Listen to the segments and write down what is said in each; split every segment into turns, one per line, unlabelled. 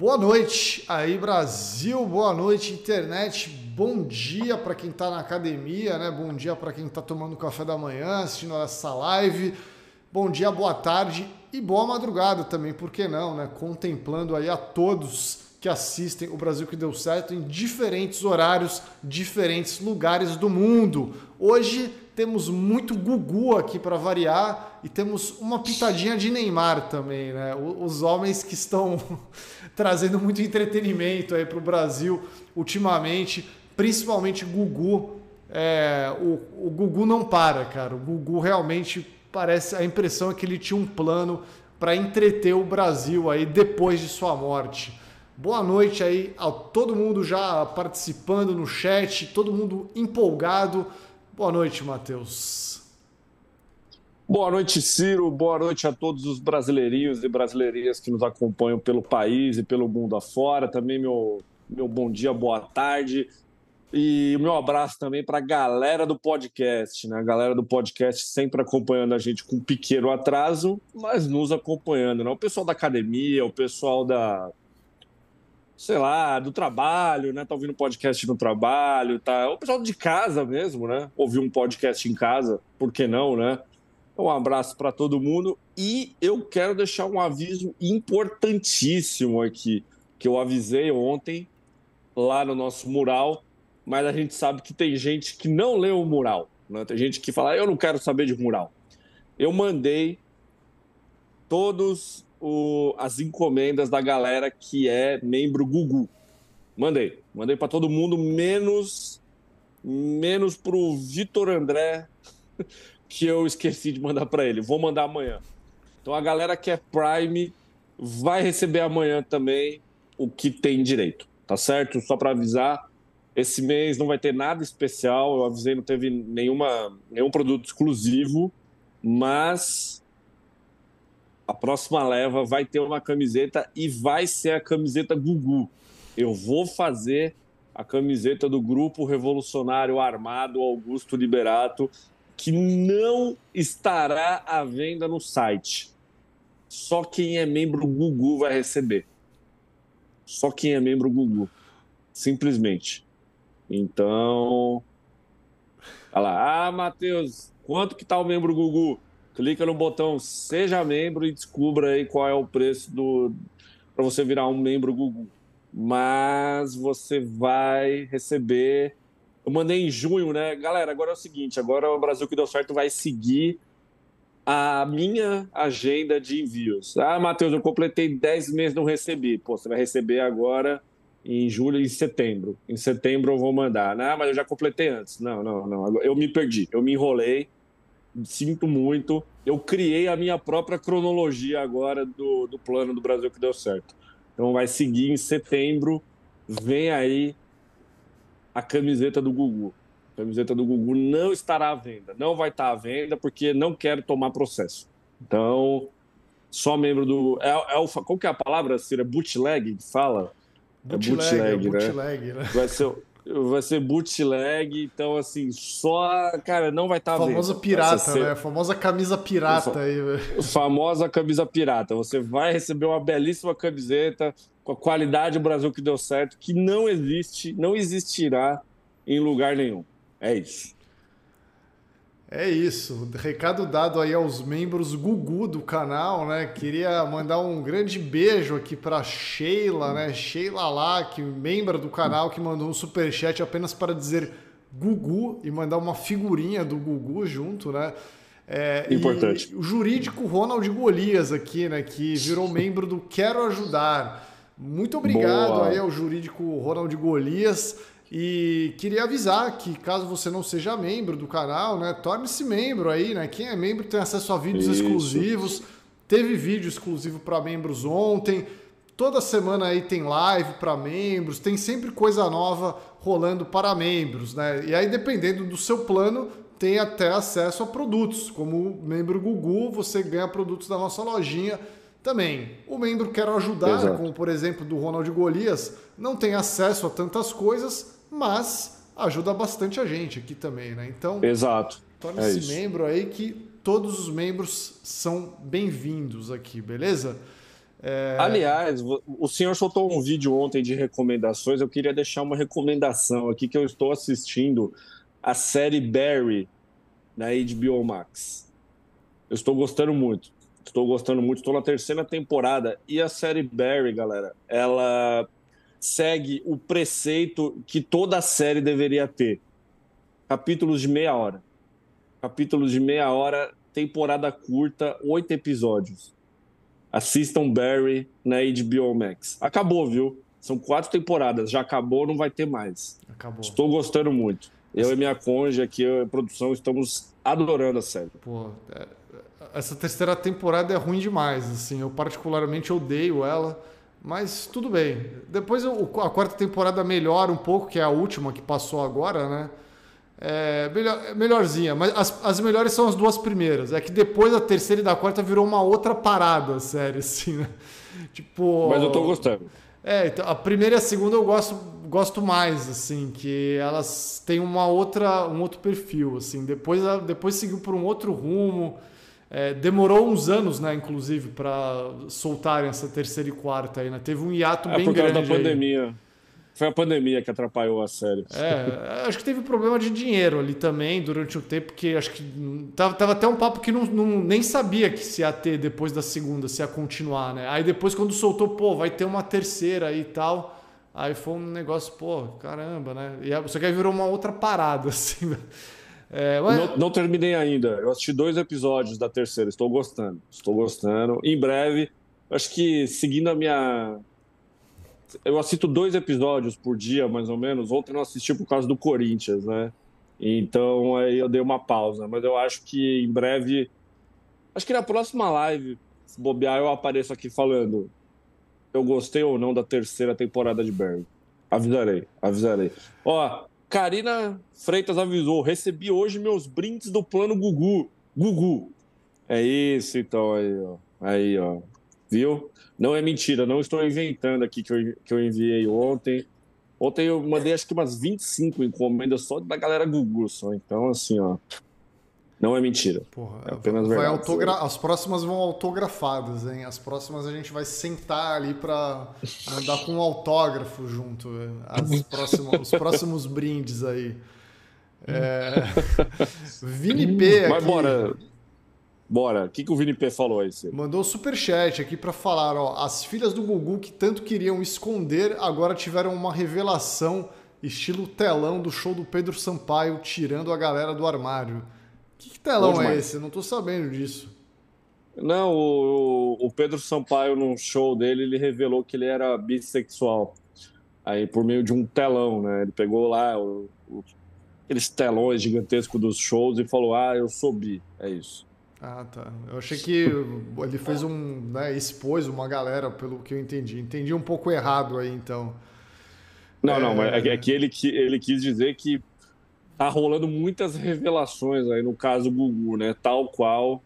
Boa noite aí Brasil, boa noite internet, bom dia para quem está na academia, né? Bom dia para quem está tomando café da manhã, assistindo essa live. Bom dia, boa tarde e boa madrugada também, por que não, né? Contemplando aí a todos que assistem o Brasil que deu certo em diferentes horários, diferentes lugares do mundo. Hoje temos muito Gugu aqui para variar e temos uma pitadinha de Neymar também, né? Os homens que estão trazendo muito entretenimento aí para o Brasil ultimamente, principalmente Gugu. É, o, o Gugu não para, cara. O Gugu realmente parece. A impressão é que ele tinha um plano para entreter o Brasil aí depois de sua morte. Boa noite aí a todo mundo já participando no chat, todo mundo empolgado. Boa noite, Matheus.
Boa noite, Ciro. Boa noite a todos os brasileirinhos e brasileirinhas que nos acompanham pelo país e pelo mundo afora. Também meu, meu bom dia, boa tarde. E meu abraço também para a galera do podcast, né? A galera do podcast sempre acompanhando a gente com um pequeno atraso, mas nos acompanhando, né? O pessoal da academia, o pessoal da, sei lá, do trabalho, né? Tá ouvindo podcast no trabalho, tá? O pessoal de casa mesmo, né? Ouvir um podcast em casa, por que não, né? Um abraço para todo mundo e eu quero deixar um aviso importantíssimo aqui, que eu avisei ontem lá no nosso mural, mas a gente sabe que tem gente que não leu o mural, né? Tem gente que fala, eu não quero saber de mural. Eu mandei todos o, as encomendas da galera que é membro Gugu. Mandei. Mandei para todo mundo, menos menos pro Vitor André, que eu esqueci de mandar para ele. Vou mandar amanhã. Então a galera que é Prime vai receber amanhã também o que tem direito, tá certo? Só para avisar, esse mês não vai ter nada especial. Eu avisei, não teve nenhuma, nenhum produto exclusivo, mas a próxima leva vai ter uma camiseta e vai ser a camiseta Gugu. Eu vou fazer a camiseta do Grupo Revolucionário Armado Augusto Liberato, que não estará à venda no site. Só quem é membro Gugu vai receber. Só quem é membro Gugu. Simplesmente. Então. Olha lá. Ah, Matheus, quanto que tá o membro Gugu? Clica no botão Seja Membro e descubra aí qual é o preço do para você virar um membro Google. Mas você vai receber. Eu mandei em junho, né? Galera, agora é o seguinte: agora o Brasil que deu certo vai seguir a minha agenda de envios. Ah, Matheus, eu completei 10 meses não recebi. Pô, você vai receber agora em julho e em setembro. Em setembro eu vou mandar. Não, mas eu já completei antes. Não, não, não. Eu me perdi, eu me enrolei sinto muito. Eu criei a minha própria cronologia agora do, do plano do Brasil que deu certo. Então vai seguir em setembro. Vem aí a camiseta do Gugu. A camiseta do Gugu não estará à venda. Não vai estar à venda porque não quero tomar processo. Então, só membro do. É, é o, qual que é a palavra, Cira? Bootleg que fala?
Bootleg, é bootleg, é bootleg né?
né? Vai ser, vai ser bootleg, então assim, só, cara, não vai estar tá
Famosa pirata, ser... né? Famosa camisa pirata aí, velho.
Famosa camisa pirata. Você vai receber uma belíssima camiseta com a qualidade do Brasil que deu certo, que não existe, não existirá em lugar nenhum. É isso.
É isso. Recado dado aí aos membros Gugu do canal, né? Queria mandar um grande beijo aqui para Sheila, né? Sheila lá, que membro do canal, que mandou um super chat apenas para dizer Gugu e mandar uma figurinha do Gugu junto, né?
É, Importante.
o jurídico Ronald Golias aqui, né? Que virou membro do Quero Ajudar. Muito obrigado Boa. aí ao jurídico Ronald Golias. E queria avisar que caso você não seja membro do canal, né, torne-se membro aí, né? Quem é membro tem acesso a vídeos Isso. exclusivos. Teve vídeo exclusivo para membros ontem. Toda semana aí tem live para membros, tem sempre coisa nova rolando para membros, né? E aí dependendo do seu plano, tem até acesso a produtos, como membro Gugu, você ganha produtos da nossa lojinha também. O membro Quero Ajudar, Exato. como por exemplo do Ronald Golias, não tem acesso a tantas coisas, mas ajuda bastante a gente aqui também, né? Então,
Exato.
torne-se é membro aí que todos os membros são bem-vindos aqui, beleza?
É... Aliás, o senhor soltou um vídeo ontem de recomendações. Eu queria deixar uma recomendação aqui que eu estou assistindo a série Barry na HBO Max. Eu estou gostando muito. Estou gostando muito. Estou na terceira temporada. E a série Barry, galera, ela segue o preceito que toda série deveria ter. Capítulos de meia hora. Capítulos de meia hora, temporada curta, oito episódios. Assistam Barry na HBO Max. Acabou, viu? São quatro temporadas. Já acabou, não vai ter mais.
Acabou.
Estou gostando muito. Eu e minha cônjuge aqui, a produção, estamos adorando a série.
Pô, é, essa terceira temporada é ruim demais, assim. Eu particularmente odeio ela, mas tudo bem. Depois a quarta temporada melhora um pouco, que é a última que passou agora, né? É melhor, melhorzinha, mas as, as melhores são as duas primeiras. É que depois a terceira e da quarta virou uma outra parada, sério, assim, né?
Tipo. Mas eu tô gostando.
É, então, a primeira e a segunda eu gosto, gosto mais, assim, que elas têm uma outra, um outro perfil, assim. Depois, depois seguiu por um outro rumo. É, demorou uns anos, né, inclusive, para soltarem essa terceira e quarta aí, né? Teve um hiato é, bem por causa
grande. da pandemia. Aí. Foi a pandemia que atrapalhou a série.
É, acho que teve problema de dinheiro ali também durante o tempo, porque acho que tava, tava até um papo que não, não, nem sabia que se ia ter depois da segunda, se ia continuar, né? Aí depois quando soltou, pô, vai ter uma terceira aí e tal. Aí foi um negócio, pô, caramba, né? E, só que aí virou uma outra parada, assim.
É, mas... não, não, terminei ainda. Eu assisti dois episódios da terceira. Estou gostando. Estou gostando. Em breve, acho que seguindo a minha. Eu assisto dois episódios por dia, mais ou menos. Ontem não assisti por causa do Corinthians, né? Então aí eu dei uma pausa. Mas eu acho que em breve. Acho que na próxima live, se bobear, eu apareço aqui falando. Eu gostei ou não da terceira temporada de Barry. Avisarei, avisarei. Ó, Karina Freitas avisou: recebi hoje meus brindes do plano Gugu. Gugu. É isso, então, aí, ó. Aí, ó. Viu? Não é mentira, não estou inventando aqui que eu, que eu enviei ontem. Ontem eu mandei acho que umas 25 encomendas só da galera Gugu, só. Então, assim, ó. Não é mentira.
Porra, é apenas vai verdade. Autogra... As próximas vão autografadas, hein? As próximas a gente vai sentar ali para mandar com um autógrafo junto. As próximas, os próximos brindes aí. É... Vini P. Aqui.
Mas bora. Bora. O que, que o Vini P falou aí?
Mandou super chat aqui para falar: ó, as filhas do Gugu que tanto queriam esconder agora tiveram uma revelação estilo telão do show do Pedro Sampaio tirando a galera do armário. Que, que telão é esse? Eu não tô sabendo disso.
Não, o, o, Pedro Sampaio, no show dele, ele revelou que ele era bissexual. Aí, por meio de um telão, né? Ele pegou lá o, o, aqueles telões gigantescos dos shows e falou: Ah, eu sou bi. É isso.
Ah, tá. Eu achei que ele fez um. Né, expôs uma galera, pelo que eu entendi. Entendi um pouco errado aí, então.
Não, é... não, mas é que ele, ele quis dizer que tá rolando muitas revelações aí no caso Gugu, né? Tal qual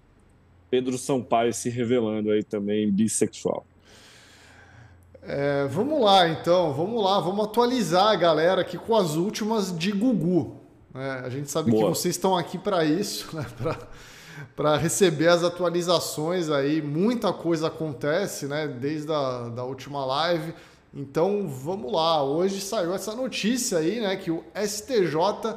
Pedro Sampaio se revelando aí também bissexual.
É, vamos lá, então, vamos lá, vamos atualizar a galera aqui com as últimas de Gugu. Né? A gente sabe Boa. que vocês estão aqui para isso, né? para receber as atualizações aí. Muita coisa acontece, né? Desde a da última live. Então vamos lá. Hoje saiu essa notícia aí, né? Que o STJ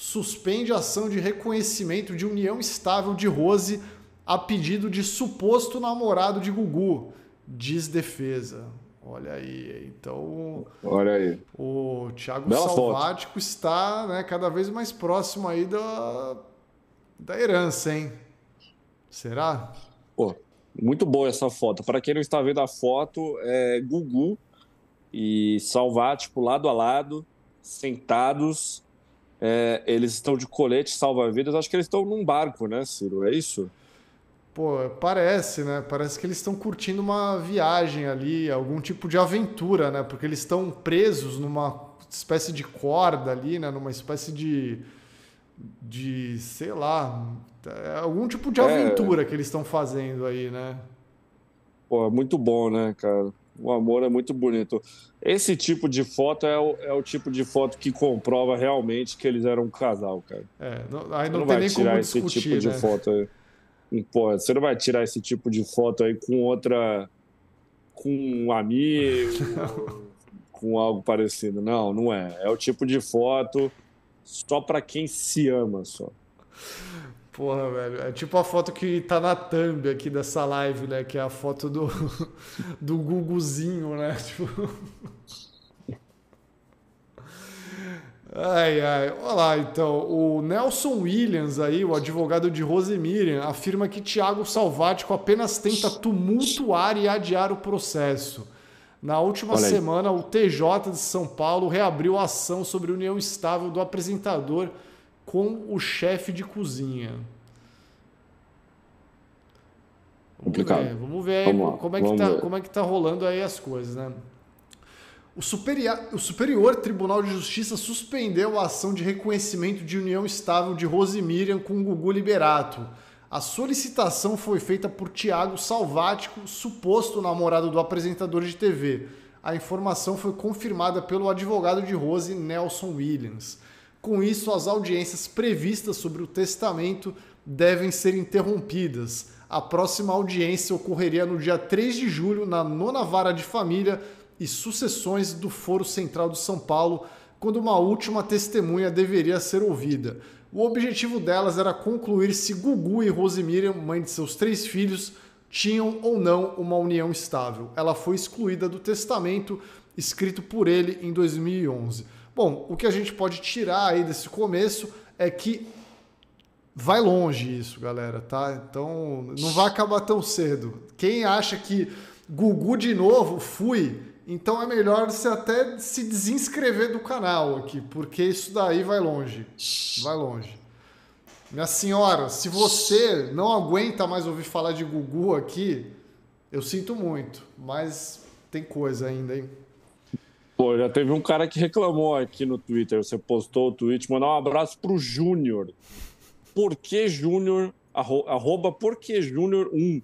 suspende a ação de reconhecimento de união estável de Rose a pedido de suposto namorado de Gugu, diz defesa. Olha aí, então.
Olha aí.
O Thiago Bela Salvático foto. está né, cada vez mais próximo aí da, da herança, hein? Será?
Pô, muito boa essa foto. Para quem não está vendo a foto, é Gugu e Salvático lado a lado, sentados é, eles estão de colete salva-vidas. Acho que eles estão num barco, né, Ciro? É isso?
Pô, parece, né? Parece que eles estão curtindo uma viagem ali, algum tipo de aventura, né? Porque eles estão presos numa espécie de corda ali, né? Numa espécie de. de. sei lá. É algum tipo de é. aventura é... que eles estão fazendo aí, né?
Pô, é muito bom, né, cara? O amor é muito bonito. Esse tipo de foto é o, é o tipo de foto que comprova realmente que eles eram um casal, cara.
É, não, aí não, não vai tirar esse
tipo de
né?
foto aí. Pô, você não vai tirar esse tipo de foto aí com outra com um amigo, com algo parecido. Não, não é. É o tipo de foto só para quem se ama só.
Porra, velho. É tipo a foto que tá na thumb aqui dessa live, né? Que é a foto do, do Guguzinho, né? Tipo... Ai, ai. Olha lá, então. O Nelson Williams aí, o advogado de Rose Miriam, afirma que Tiago Salvático apenas tenta tumultuar e adiar o processo. Na última semana, o TJ de São Paulo reabriu a ação sobre união estável do apresentador com o chefe de cozinha.
Complicado.
Vamos ver, vamos ver vamos como, é que tá, como é que tá rolando aí as coisas, né? O superior, o superior, Tribunal de Justiça suspendeu a ação de reconhecimento de união estável de Rosemiriam com Gugu Liberato. A solicitação foi feita por Tiago Salvático, suposto namorado do apresentador de TV. A informação foi confirmada pelo advogado de Rose, Nelson Williams. Com isso, as audiências previstas sobre o testamento devem ser interrompidas. A próxima audiência ocorreria no dia 3 de julho, na nona vara de família e sucessões do Foro Central de São Paulo, quando uma última testemunha deveria ser ouvida. O objetivo delas era concluir se Gugu e Rosemiriam, mãe de seus três filhos, tinham ou não uma união estável. Ela foi excluída do testamento escrito por ele em 2011. Bom, o que a gente pode tirar aí desse começo é que vai longe isso, galera, tá? Então não vai acabar tão cedo. Quem acha que Gugu de novo, fui, então é melhor você até se desinscrever do canal aqui, porque isso daí vai longe. Vai longe. Minha senhora, se você não aguenta mais ouvir falar de Gugu aqui, eu sinto muito, mas tem coisa ainda, hein?
Pô, já teve um cara que reclamou aqui no Twitter. Você postou o tweet, mandar um abraço pro Júnior. Por que Júnior? Arroba por que Júnior 1.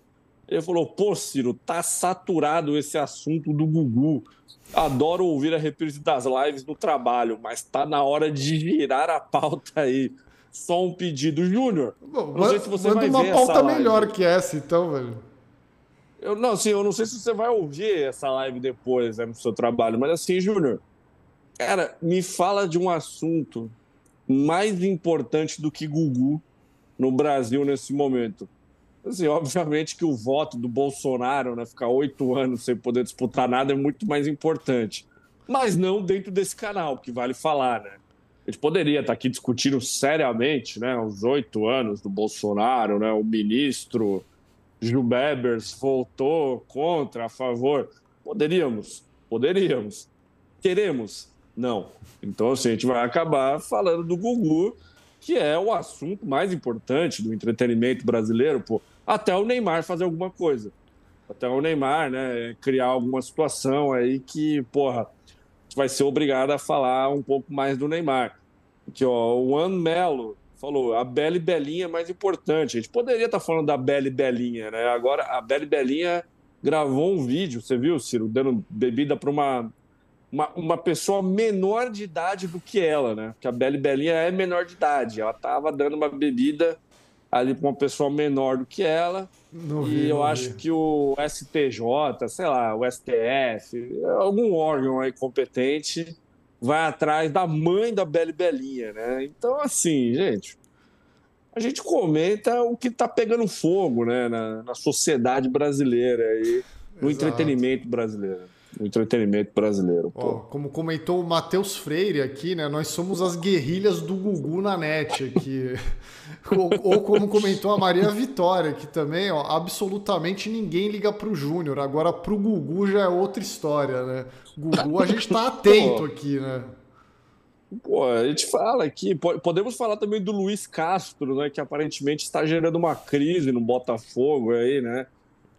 Ele falou: pô, Ciro, tá saturado esse assunto do Gugu. Adoro ouvir a reprise das lives no trabalho, mas tá na hora de girar a pauta aí. Só um pedido, Júnior.
Não sei se você vai uma pauta melhor que essa, então, velho.
Eu não, assim, eu não sei se você vai ouvir essa live depois, né, no seu trabalho, mas assim, Júnior, cara, me fala de um assunto mais importante do que Gugu no Brasil nesse momento. Assim, obviamente que o voto do Bolsonaro, né, ficar oito anos sem poder disputar nada, é muito mais importante. Mas não dentro desse canal, que vale falar, né? A gente poderia estar aqui discutindo seriamente, né, os oito anos do Bolsonaro, né, o ministro Gil voltou contra, a favor. Poderíamos, poderíamos. Queremos? Não. Então, assim, a gente vai acabar falando do Gugu, que é o assunto mais importante do entretenimento brasileiro, pô até o Neymar fazer alguma coisa. Até o Neymar, né, criar alguma situação aí que, porra, vai ser obrigado a falar um pouco mais do Neymar. Que, ó, o An Melo falou, a Bela Belinha é mais importante. A gente poderia estar tá falando da Bela Belinha, né? Agora, a Bela Belinha gravou um vídeo, você viu, Ciro, dando bebida para uma, uma, uma, pessoa menor de idade do que ela, né? Porque a Bela Belinha é menor de idade. Ela estava dando uma bebida ali para uma pessoa menor do que ela. Não vi, e eu acho vi. que o STJ, sei lá, o STF, algum órgão aí competente vai atrás da mãe da Bela Belinha, né? Então, assim, gente, a gente comenta o que está pegando fogo, né, na, na sociedade brasileira e no Exato. entretenimento brasileiro entretenimento brasileiro. Ó,
como comentou o Matheus Freire aqui, né? Nós somos as guerrilhas do Gugu na net aqui. ou, ou, como comentou a Maria Vitória, que também, ó, absolutamente ninguém liga pro Júnior. Agora pro Gugu já é outra história, né? Gugu a gente tá atento aqui, né?
Pô, a gente fala aqui, podemos falar também do Luiz Castro, né, que aparentemente está gerando uma crise no Botafogo aí, né?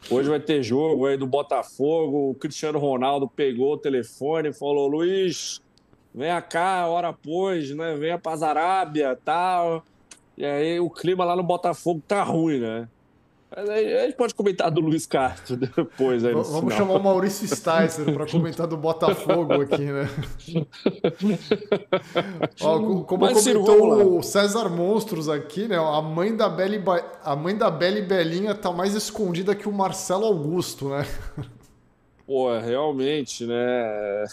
Hoje vai ter jogo aí do Botafogo. O Cristiano Ronaldo pegou o telefone e falou: Luiz, venha cá, hora após, né? Venha para Arábia tal. E aí o clima lá no Botafogo tá ruim, né? Mas aí, a gente pode comentar do Luiz Castro depois. Aí
Vamos final. chamar o Maurício Sticer para comentar do Botafogo aqui, né? Ó, como Mas, comentou o César Monstros aqui, né? A mãe da Beli, a mãe da Beli Belinha tá mais escondida que o Marcelo Augusto, né?
Pô, realmente, né?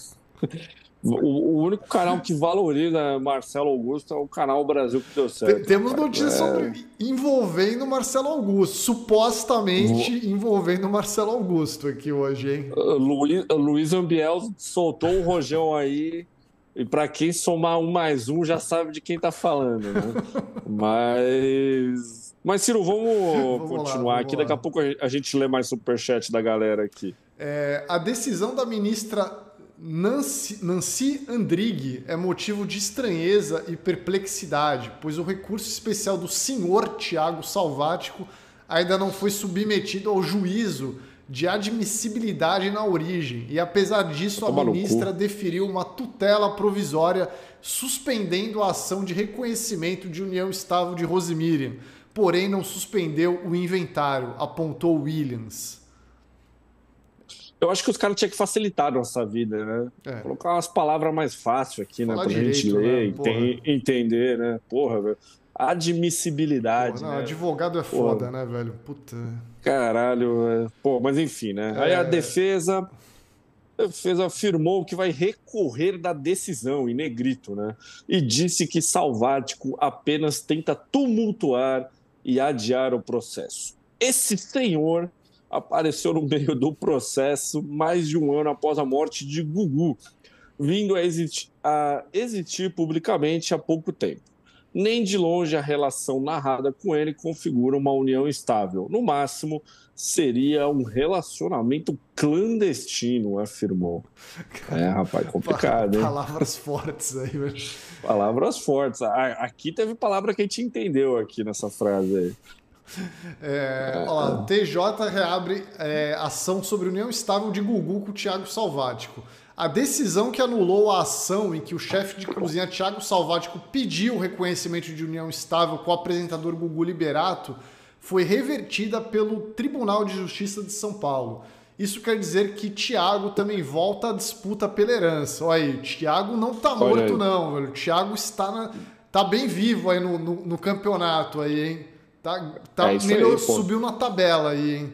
O, o, único canal que valoriza Marcelo Augusto é o canal Brasil que deu certo.
Temos notícias é... sobre envolvendo Marcelo Augusto, supostamente envolvendo Marcelo Augusto aqui hoje, hein?
Luiz, Luiz Ambiel soltou o rojão aí. E para quem somar um mais um já sabe de quem tá falando, né? Mas. Mas, Ciro, vamos, vamos continuar lá, vamos aqui. Lá. Daqui a pouco a gente lê mais superchat da galera aqui.
É, a decisão da ministra Nancy, Nancy Andrighi é motivo de estranheza e perplexidade, pois o recurso especial do senhor Tiago Salvático ainda não foi submetido ao juízo de admissibilidade na origem. E apesar disso, a ministra deferiu uma tutela provisória suspendendo a ação de reconhecimento de união estável de Rosemiriam, porém não suspendeu o inventário, apontou Williams.
Eu acho que os caras tinham que facilitar a nossa vida, né? É. Colocar umas palavras mais fáceis aqui, né? Falar pra direito, gente ler, né? entender, né? Porra, velho. Admissibilidade. Porra, não,
né? Advogado é foda, Porra. né, velho? Puta.
Caralho, é... pô, mas enfim, né? É... Aí a defesa. A defesa afirmou que vai recorrer da decisão em negrito, né? E disse que Salvático apenas tenta tumultuar e adiar o processo. Esse senhor apareceu no meio do processo mais de um ano após a morte de Gugu, vindo a existir, a existir publicamente há pouco tempo. Nem de longe a relação narrada com ele configura uma união estável. No máximo, seria um relacionamento clandestino, afirmou. É, rapaz, complicado, hein?
Palavras fortes aí, velho.
Palavras fortes. Aqui teve palavra que a gente entendeu aqui nessa frase aí.
É, ó, TJ reabre é, ação sobre união estável de Gugu com o Thiago Salvático. A decisão que anulou a ação em que o chefe de cozinha Thiago Salvático pediu o reconhecimento de união estável com o apresentador Gugu Liberato foi revertida pelo Tribunal de Justiça de São Paulo. Isso quer dizer que Thiago também volta à disputa pela herança. Olha aí, Thiago não tá morto, não, velho. Thiago está na, tá bem vivo aí no, no, no campeonato aí, hein? Tá, tá é melhor, aí, subiu na tabela aí, hein?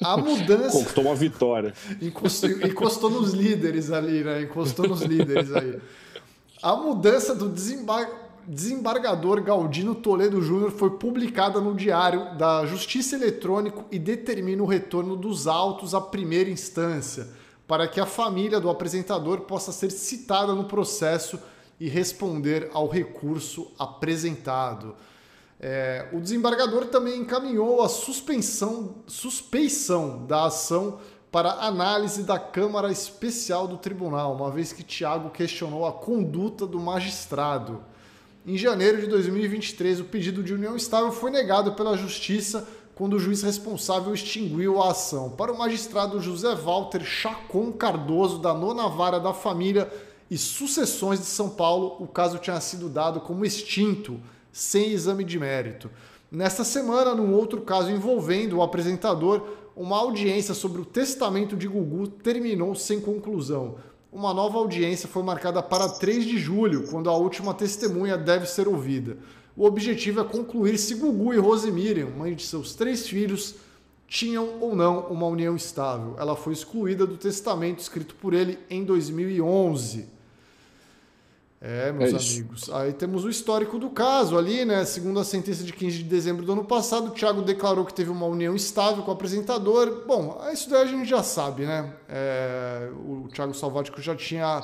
A mudança.
Conquistou uma vitória.
Encostou, encostou nos líderes ali, né? Encostou nos líderes aí. A mudança do desembar... desembargador Galdino Toledo Júnior foi publicada no Diário da Justiça Eletrônico e determina o retorno dos autos à primeira instância, para que a família do apresentador possa ser citada no processo e responder ao recurso apresentado. É, o desembargador também encaminhou a suspensão, suspeição da ação para análise da Câmara Especial do Tribunal, uma vez que Tiago questionou a conduta do magistrado. Em janeiro de 2023, o pedido de união estável foi negado pela Justiça quando o juiz responsável extinguiu a ação. Para o magistrado José Walter Chacon Cardoso, da nona vara da família e sucessões de São Paulo, o caso tinha sido dado como extinto sem exame de mérito. Nesta semana, num outro caso envolvendo o apresentador, uma audiência sobre o testamento de Gugu terminou sem conclusão. Uma nova audiência foi marcada para 3 de julho, quando a última testemunha deve ser ouvida. O objetivo é concluir se Gugu e Rosemiriam, mãe de seus três filhos, tinham ou não uma união estável. Ela foi excluída do testamento escrito por ele em 2011. É, meus é amigos. Aí temos o histórico do caso ali, né? Segundo a sentença de 15 de dezembro do ano passado, o Thiago declarou que teve uma união estável com o apresentador. Bom, isso daí a gente já sabe, né? É, o Thiago Salvático já tinha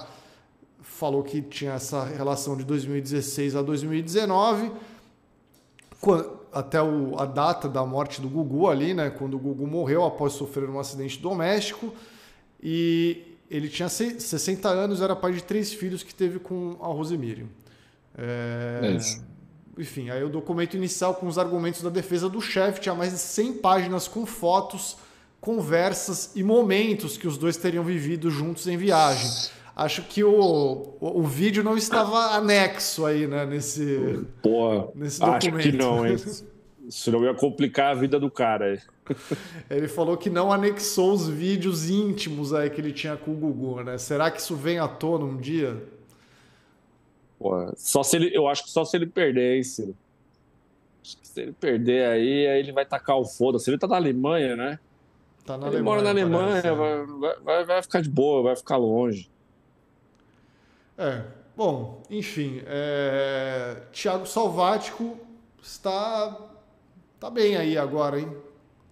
falou que tinha essa relação de 2016 a 2019, até o, a data da morte do Gugu ali, né? Quando o Gugu morreu após sofrer um acidente doméstico. E ele tinha 60 anos, era pai de três filhos que teve com a Rosemiriam. É, é enfim, aí o documento inicial com os argumentos da defesa do chefe tinha mais de 100 páginas com fotos, conversas e momentos que os dois teriam vivido juntos em viagem. Acho que o, o, o vídeo não estava anexo aí, né, nesse,
Pô, nesse documento. Acho que não, hein? Senão ia complicar a vida do cara.
Ele falou que não anexou os vídeos íntimos aí que ele tinha com o Gugu, né? Será que isso vem à tona um dia?
Pô, só se ele, eu acho que só se ele perder, hein, Ciro? Se ele perder aí, aí ele vai tacar o foda-se. Ele tá na Alemanha, né? Tá na Ele Alemanha, mora na Alemanha, é. vai, vai, vai ficar de boa, vai ficar longe.
É, bom, enfim, é... Thiago Salvático está tá bem aí agora, hein?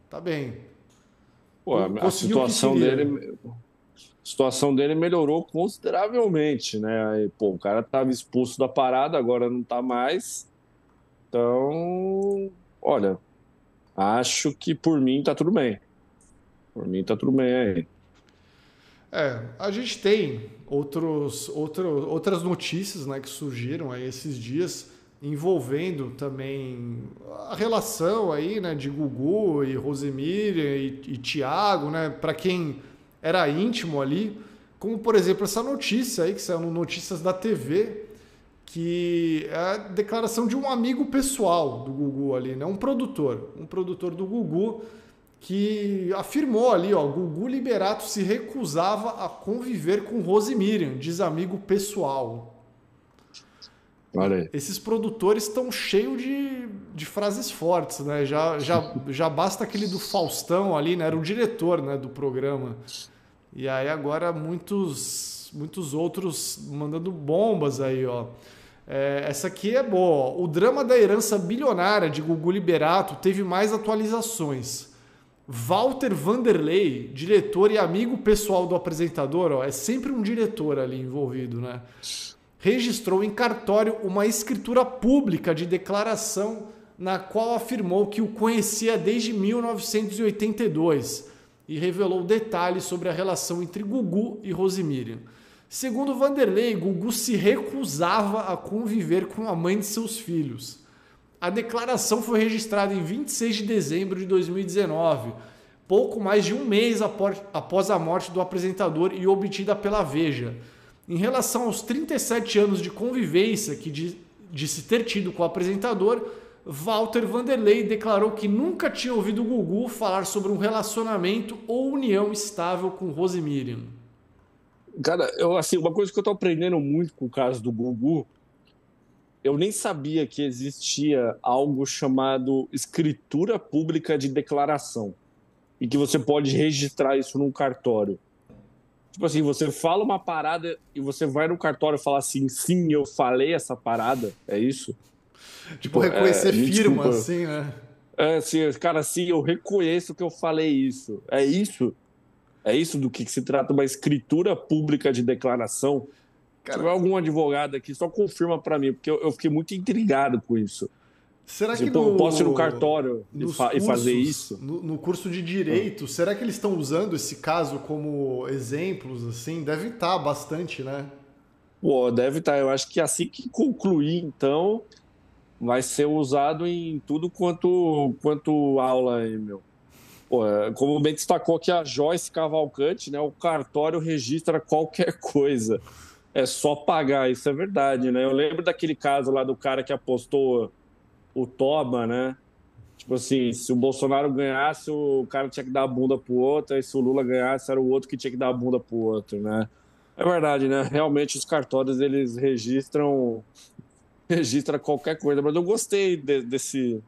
Tá bem.
Pô, a situação dele a situação dele melhorou consideravelmente, né? Aí, pô, o cara estava expulso da parada, agora não está mais. Então, olha, acho que por mim tá tudo bem. Por mim tá tudo bem aí.
É, a gente tem outros, outro, outras notícias né, que surgiram aí esses dias envolvendo também a relação aí, né, de Gugu e Rosemir e, e Thiago, né, para quem era íntimo ali, como por exemplo essa notícia aí que saiu no Notícias da TV, que é a declaração de um amigo pessoal do Gugu ali, né, um produtor, um produtor do Gugu que afirmou ali, ó, Gugu Liberato se recusava a conviver com Rose Miriam, diz amigo pessoal.
Olha
Esses produtores estão cheios de, de frases fortes, né? Já, já, já basta aquele do Faustão ali, né? Era o diretor né, do programa. E aí agora muitos, muitos outros mandando bombas aí, ó. É, essa aqui é boa. O drama da herança bilionária de Gugu Liberato teve mais atualizações. Walter Vanderlei, diretor e amigo pessoal do apresentador, ó, é sempre um diretor ali envolvido, né? Registrou em cartório uma escritura pública de declaração na qual afirmou que o conhecia desde 1982 e revelou detalhes sobre a relação entre Gugu e Rosemiriam. Segundo Vanderlei, Gugu se recusava a conviver com a mãe de seus filhos. A declaração foi registrada em 26 de dezembro de 2019, pouco mais de um mês após a morte do apresentador e obtida pela Veja. Em relação aos 37 anos de convivência que disse ter tido com o apresentador, Walter Vanderlei declarou que nunca tinha ouvido Gugu falar sobre um relacionamento ou união estável com Rose Miriam.
Cara, eu, assim, uma coisa que eu tô aprendendo muito com o caso do Gugu eu nem sabia que existia algo chamado escritura pública de declaração e que você pode registrar isso num cartório. Tipo assim, você fala uma parada e você vai no cartório e fala assim, sim, eu falei essa parada, é isso?
Tipo, tipo reconhecer é, firma, assim, né?
É, assim, cara, sim, eu reconheço que eu falei isso. É isso? É isso do que se trata uma escritura pública de declaração? Cara, Se tiver algum advogado aqui, só confirma para mim, porque eu, eu, fiquei muito intrigado com isso.
Será que no,
posso ir no cartório e, fa cursos, fazer isso?
No, no, curso de direito, ah. será que eles estão usando esse caso como exemplos assim? Deve estar tá bastante, né?
Pô, deve estar. Tá. Eu acho que assim que concluir, então, vai ser usado em tudo quanto quanto aula aí, meu. Pô, como bem destacou aqui a Joyce Cavalcante, né? O cartório registra qualquer coisa é só pagar, isso é verdade, né? Eu lembro daquele caso lá do cara que apostou o Toba, né? Tipo assim, se o Bolsonaro ganhasse, o cara tinha que dar a bunda pro outro, e se o Lula ganhasse, era o outro que tinha que dar a bunda pro outro, né? É verdade, né? Realmente os cartórios, eles registram registra qualquer coisa, mas eu gostei de, desse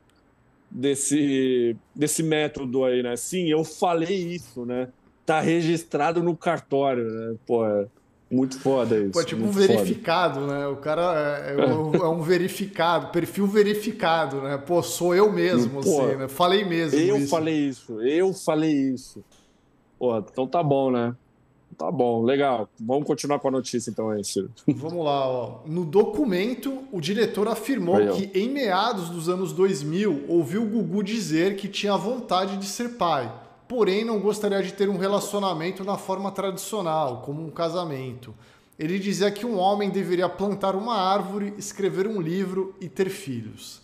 desse desse método aí, né? Sim, eu falei isso, né? Tá registrado no cartório, né? Pô, é muito foda isso. Pô,
é tipo um verificado, foda. né? O cara é, é, é, um verificado, perfil verificado, né? Pô, sou eu mesmo, Pô, assim, né? Falei mesmo.
Eu isso. falei isso, eu falei isso. Pô, então tá bom, né? Tá bom, legal. Vamos continuar com a notícia então aí, Ciro.
Vamos lá, ó. No documento, o diretor afirmou que em meados dos anos 2000 ouviu o Gugu dizer que tinha vontade de ser pai porém não gostaria de ter um relacionamento na forma tradicional, como um casamento. Ele dizia que um homem deveria plantar uma árvore, escrever um livro e ter filhos.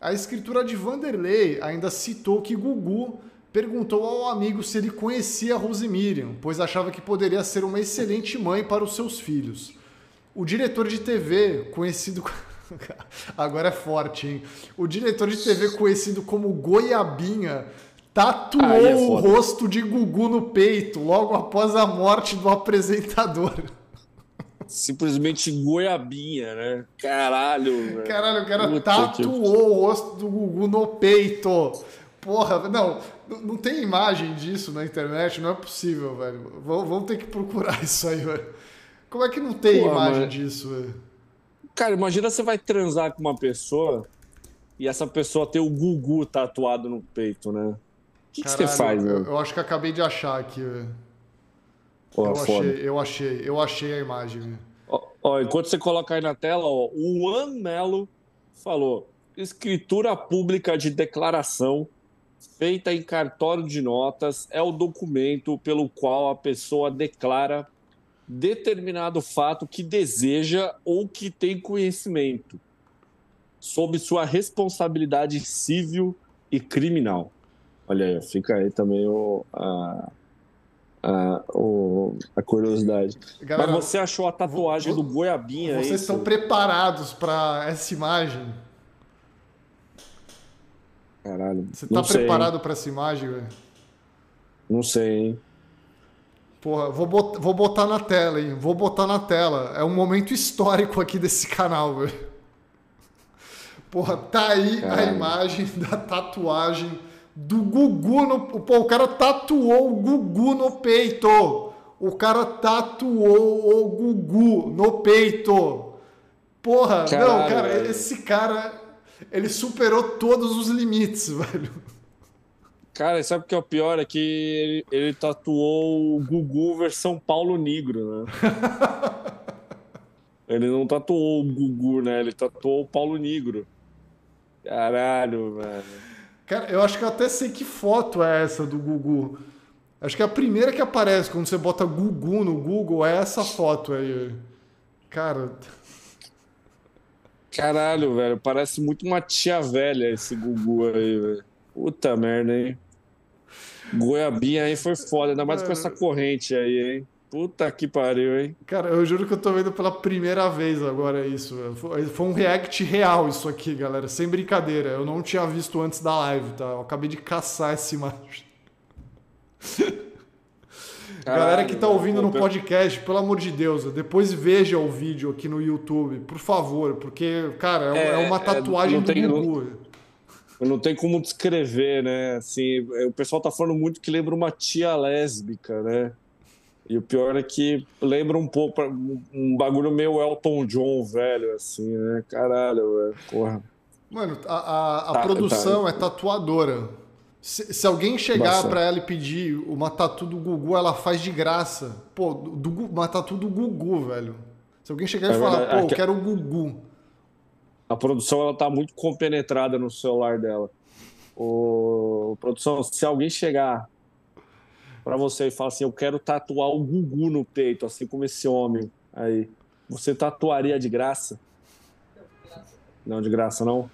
A escritura de Vanderlei ainda citou que Gugu perguntou ao amigo se ele conhecia Rose Miriam, pois achava que poderia ser uma excelente mãe para os seus filhos. O diretor de TV, conhecido. Agora é forte, hein? O diretor de TV, conhecido como Goiabinha, tatuou é o rosto de Gugu no peito logo após a morte do apresentador.
Simplesmente goiabinha, né? Caralho, velho.
Caralho, o cara Puta tatuou que... o rosto do Gugu no peito. Porra, não, não tem imagem disso na internet, não é possível, velho. Vamos ter que procurar isso aí, velho. Como é que não tem Porra, imagem mas... disso, velho?
Cara, imagina você vai transar com uma pessoa e essa pessoa tem o Gugu tatuado no peito, né? O que, que você faz,
velho? Eu, acho que acabei de achar aqui, velho. eu, achei, eu achei, eu achei a imagem.
Ó, enquanto você coloca aí na tela, ó, o Juan Melo falou: escritura pública de declaração feita em cartório de notas é o documento pelo qual a pessoa declara determinado fato que deseja ou que tem conhecimento, sob sua responsabilidade civil e criminal. Olha aí, fica aí também o, a, a, o, a curiosidade. Galera, Mas você achou a tatuagem vou, do Goiabinha
Vocês
aí,
estão preparados para essa imagem?
Caralho.
Você tá preparado para essa imagem, velho?
Não sei, hein?
Porra, vou botar, vou botar na tela, hein? Vou botar na tela. É um momento histórico aqui desse canal, velho. Porra, tá aí Caralho. a imagem da tatuagem do Gugu no. Pô, o cara tatuou o Gugu no peito. O cara tatuou o Gugu no peito. Porra, Caralho, não, cara, velho. esse cara. Ele superou todos os limites, velho.
Cara, sabe o que é o pior? É que ele, ele tatuou o Gugu versão Paulo Negro, né? ele não tatuou o Gugu, né? Ele tatuou o Paulo Negro. Caralho, velho.
Cara, eu acho que eu até sei que foto é essa do Gugu. Acho que a primeira que aparece quando você bota Gugu no Google é essa foto aí. Cara.
Caralho, velho. Parece muito uma tia velha esse Gugu aí, velho. Puta merda, hein? Goiabinha aí foi foda, ainda mais com essa corrente aí, hein? Puta que pariu, hein?
Cara, eu juro que eu tô vendo pela primeira vez agora isso. Foi um react real isso aqui, galera. Sem brincadeira. Eu não tinha visto antes da live, tá? Eu acabei de caçar essa imagem. Caralho, galera que tá ouvindo no podcast, pelo amor de Deus, depois veja o vídeo aqui no YouTube, por favor, porque, cara, é, é uma é, tatuagem é, do tem, Gugu. Não
não tem como descrever, né? Assim, o pessoal tá falando muito que lembra uma tia lésbica, né? E o pior é que lembra um pouco um bagulho meio Elton John, velho, assim, né? Caralho, velho. Porra.
Mano, a, a, a tá, produção tá. é tatuadora. Se, se alguém chegar para ela e pedir uma tatu do Gugu, ela faz de graça. Pô, do, uma tatu do Gugu, velho. Se alguém chegar é e falar, pô, eu quero o Gugu
a produção ela tá muito compenetrada no celular dela. O produção, se alguém chegar para você e falar assim, eu quero tatuar o Gugu no peito, assim como esse homem aí, você tatuaria de graça? Não, de graça não.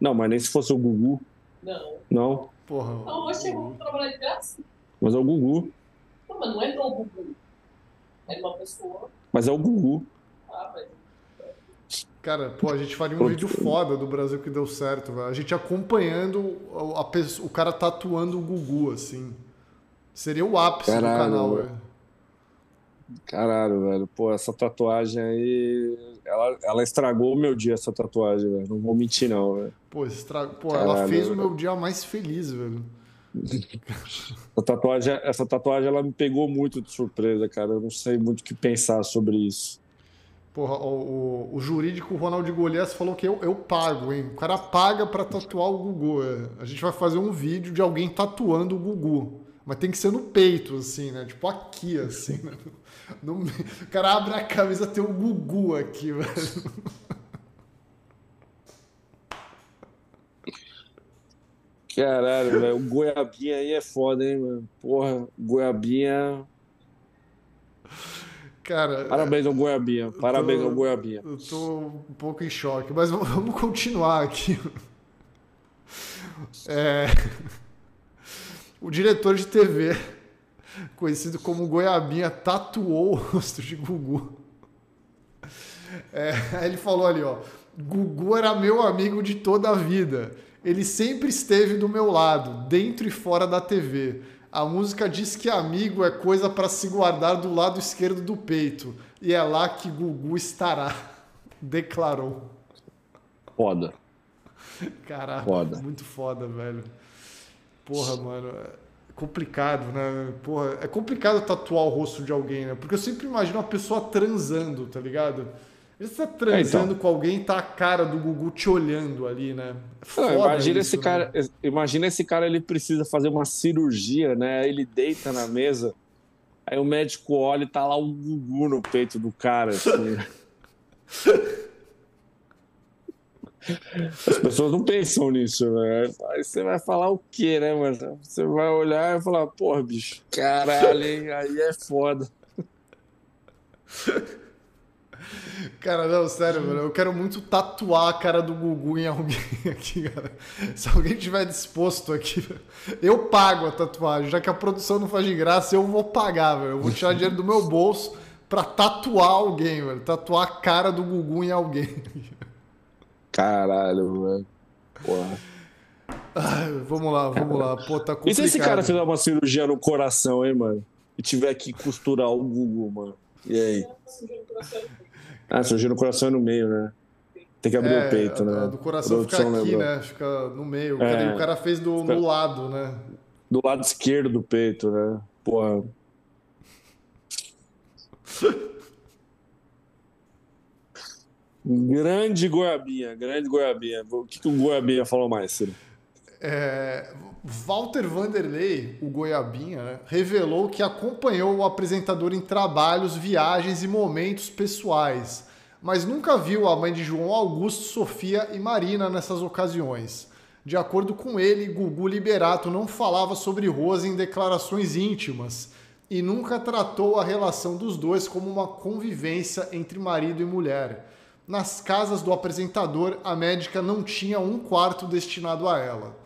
Não, mas nem se fosse o Gugu.
Não.
Não.
Porra.
Chegou trabalhar de graça?
Mas é o Gugu.
Não, mas não é o Gugu. É uma pessoa.
Mas é o Gugu.
Ah, mas
Cara, pô, a gente faria um vídeo foda do Brasil que deu certo, velho. A gente acompanhando a pessoa, o cara tatuando o Gugu, assim. Seria o ápice Caralho, do canal, velho.
Caralho, velho. Pô, essa tatuagem aí. Ela, ela estragou o meu dia, essa tatuagem, velho. Não vou mentir, não, velho.
Pô, estra... Pô Caralho, ela fez velho. o meu dia mais feliz, velho.
essa tatuagem, essa tatuagem ela me pegou muito de surpresa, cara. Eu não sei muito o que pensar sobre isso.
Porra, o, o, o jurídico Ronaldo Golias falou que eu, eu pago, hein? O cara paga para tatuar o Gugu. É. A gente vai fazer um vídeo de alguém tatuando o Gugu. Mas tem que ser no peito, assim, né? Tipo aqui, assim. Né? No, o cara abre a camisa tem o Gugu aqui, velho.
Caralho, velho. O Goiabinha aí é foda, hein, mano? Porra, Goiabinha
Cara,
Parabéns ao Goiabinha. Parabéns tô, ao Goiabinha.
Eu tô um pouco em choque, mas vamos continuar aqui. É, o diretor de TV, conhecido como Goiabinha, tatuou o rosto de Gugu. É, ele falou ali, ó. Gugu era meu amigo de toda a vida. Ele sempre esteve do meu lado, dentro e fora da TV. A música diz que amigo é coisa para se guardar do lado esquerdo do peito. E é lá que Gugu estará. Declarou.
Foda.
Caraca, foda. muito foda, velho. Porra, mano, é complicado, né? Porra, é complicado tatuar o rosto de alguém, né? Porque eu sempre imagino uma pessoa transando, tá ligado? Você tá transando é, então. com alguém e tá a cara do Gugu te olhando ali, né?
É foda imagina isso, esse né? cara, imagina esse cara, ele precisa fazer uma cirurgia, né? Ele deita na mesa, aí o médico olha e tá lá o Gugu no peito do cara, assim. As pessoas não pensam nisso, né? Aí você vai falar o quê, né, mano? Você vai olhar e falar, porra, bicho, caralho, hein? Aí é foda.
Cara, não, sério, mano. Eu quero muito tatuar a cara do Gugu em alguém aqui, cara. Se alguém tiver disposto aqui, eu pago a tatuagem. Já que a produção não faz de graça, eu vou pagar, velho. Eu vou tirar dinheiro do meu bolso pra tatuar alguém, velho. Tatuar a cara do Gugu em alguém.
Caralho, mano. Porra.
Ai, vamos lá, vamos lá. Pô, tá complicado.
E se esse cara fizer uma cirurgia no coração, hein, mano? E tiver que costurar o Google, mano? E aí? Ah, cirurgia no coração é no meio, né? Tem que abrir é, o peito, né?
do coração fica aqui, lembrou. né? Fica no meio. É, o cara fez do, fica... no lado, né?
Do lado esquerdo do peito, né? Porra. Grande Goiabinha, grande Goiabinha. O que, que o Goiabinha falou mais, Ciro?
É, Walter Vanderlei, o Goiabinha, né, revelou que acompanhou o apresentador em trabalhos, viagens e momentos pessoais, mas nunca viu a mãe de João Augusto, Sofia e Marina nessas ocasiões. De acordo com ele, Gugu Liberato não falava sobre Rose em declarações íntimas e nunca tratou a relação dos dois como uma convivência entre marido e mulher. Nas casas do apresentador, a médica não tinha um quarto destinado a ela.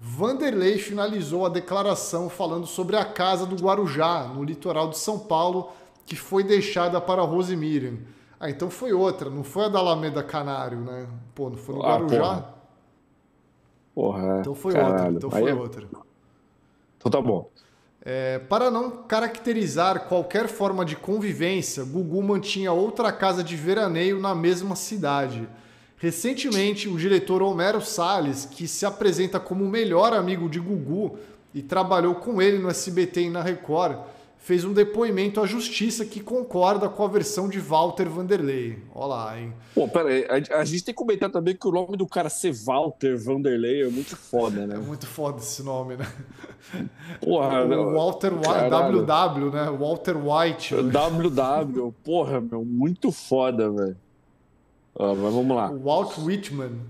Vanderlei finalizou a declaração falando sobre a casa do Guarujá, no litoral de São Paulo, que foi deixada para Rose Miriam. Ah, então foi outra, não foi a da Alameda Canário, né? Pô, não foi no ah, Guarujá?
Porra. porra.
Então foi Caralho. outra, então foi é... outra.
Então tá bom.
É, para não caracterizar qualquer forma de convivência, Gugu mantinha outra casa de veraneio na mesma cidade. Recentemente, o diretor Homero Salles, que se apresenta como o melhor amigo de Gugu e trabalhou com ele no SBT e na Record, fez um depoimento à justiça que concorda com a versão de Walter Vanderlei. Olha lá, hein?
Pô, pera aí, a, a, gente tem que comentar também que o nome do cara ser Walter Vanderlei é muito foda, né?
É muito foda esse nome, né?
Porra,
o Walter White, WW, né? Walter White.
WW, porra, meu, muito foda, velho. mas vamos lá.
Walt Whitman.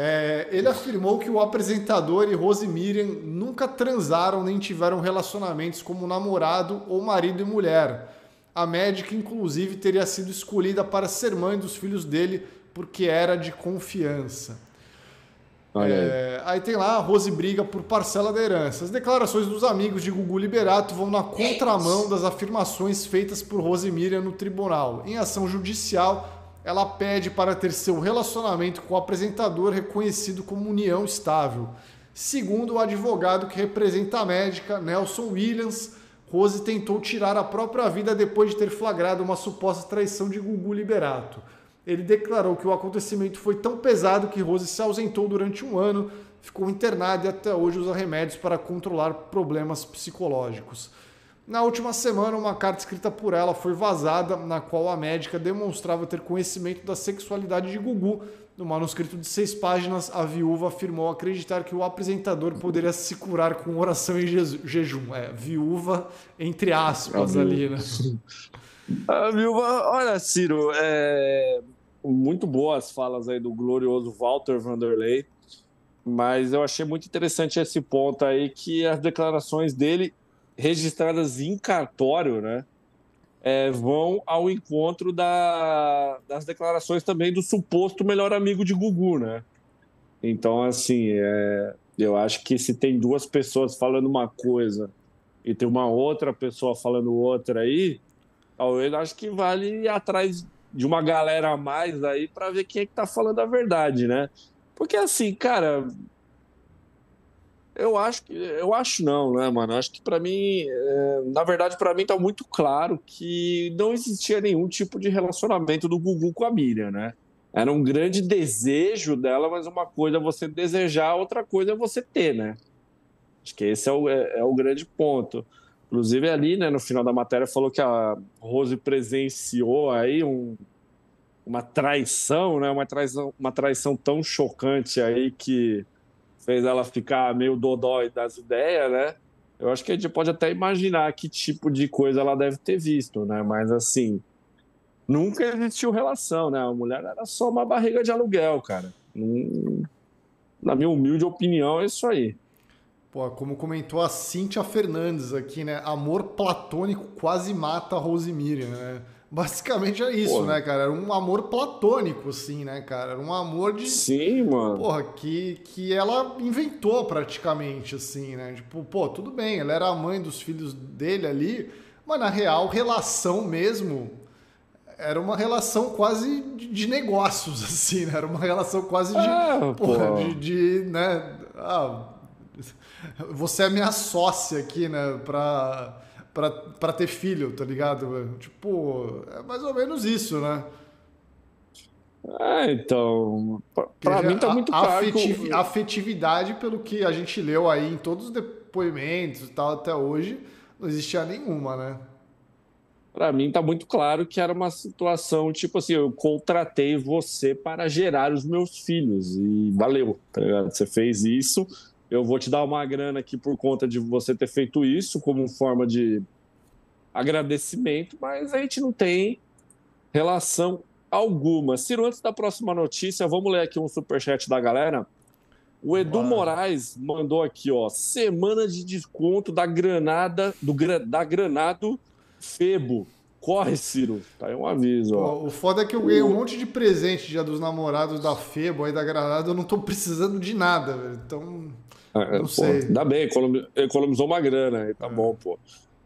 É, ele afirmou que o apresentador e Rose Miriam nunca transaram nem tiveram relacionamentos como namorado ou marido e mulher. A médica, inclusive, teria sido escolhida para ser mãe dos filhos dele porque era de confiança. É, aí. aí tem lá a Rose briga por parcela da herança. As declarações dos amigos de Gugu Liberato vão na contramão das afirmações feitas por Rose Miriam no tribunal. Em ação judicial, ela pede para ter seu relacionamento com o apresentador reconhecido como união estável. Segundo o advogado que representa a médica, Nelson Williams, Rose tentou tirar a própria vida depois de ter flagrado uma suposta traição de Gugu Liberato. Ele declarou que o acontecimento foi tão pesado que Rose se ausentou durante um ano, ficou internada e até hoje usa remédios para controlar problemas psicológicos. Na última semana, uma carta escrita por ela foi vazada, na qual a médica demonstrava ter conhecimento da sexualidade de Gugu. No manuscrito de seis páginas, a viúva afirmou acreditar que o apresentador poderia se curar com oração e jejum. É, viúva, entre aspas, ali, né?
A viúva, olha, Ciro, é... muito boas falas aí do glorioso Walter Vanderlei, mas eu achei muito interessante esse ponto aí que as declarações dele registradas em cartório, né? É, vão ao encontro da, das declarações também do suposto melhor amigo de Gugu, né? Então, assim, é, eu acho que se tem duas pessoas falando uma coisa e tem uma outra pessoa falando outra aí, eu acho que vale ir atrás de uma galera a mais aí para ver quem é que tá falando a verdade, né? Porque assim, cara, eu acho que eu acho não, né, mano? Acho que para mim, é, na verdade, para mim tá muito claro que não existia nenhum tipo de relacionamento do Gugu com a Miriam, né? Era um grande desejo dela, mas uma coisa é você desejar, outra coisa é você ter, né? Acho que esse é o, é, é o grande ponto. Inclusive ali, né, no final da matéria falou que a Rose presenciou aí um, uma traição, né, uma traição, uma traição tão chocante aí que fez ela ficar meio dodói das ideias, né? Eu acho que a gente pode até imaginar que tipo de coisa ela deve ter visto, né? Mas assim, nunca existiu relação, né? A mulher era só uma barriga de aluguel, cara. Na minha humilde opinião, é isso aí.
Pô, como comentou a Cíntia Fernandes aqui, né? Amor platônico quase mata a Rosemary, né? Basicamente é isso, Porra. né, cara? Era um amor platônico, assim, né, cara? Era um amor de.
Sim, mano.
Porra, que, que ela inventou praticamente, assim, né? Tipo, pô, tudo bem, ela era a mãe dos filhos dele ali, mas na real, relação mesmo. Era uma relação quase de negócios, assim, né? Era uma relação quase de. Ah, porra, de, de, né? Ah, você é minha sócia aqui, né? Pra para ter filho, tá ligado? Tipo, é mais ou menos isso, né?
É, então. Pra, mim tá muito claro.
Afetiv, Afetividade, pelo que a gente leu aí em todos os depoimentos e tal até hoje, não existia nenhuma, né?
Para mim tá muito claro que era uma situação tipo assim, eu contratei você para gerar os meus filhos e valeu, tá ligado? Você fez isso, eu vou te dar uma grana aqui por conta de você ter feito isso como forma de agradecimento, mas a gente não tem relação alguma. Ciro, antes da próxima notícia, vamos ler aqui um superchat da galera. O Edu Uau. Moraes mandou aqui, ó, semana de desconto da Granada, do da Granado Febo. Corre, Ciro. Tá aí um aviso, ó.
O foda é que eu ganhei um monte de presente dia dos namorados da Febo aí da Granada, eu não tô precisando de nada, velho. Então,
é, pô. Ainda bem, economizou uma grana, tá é. bom, pô.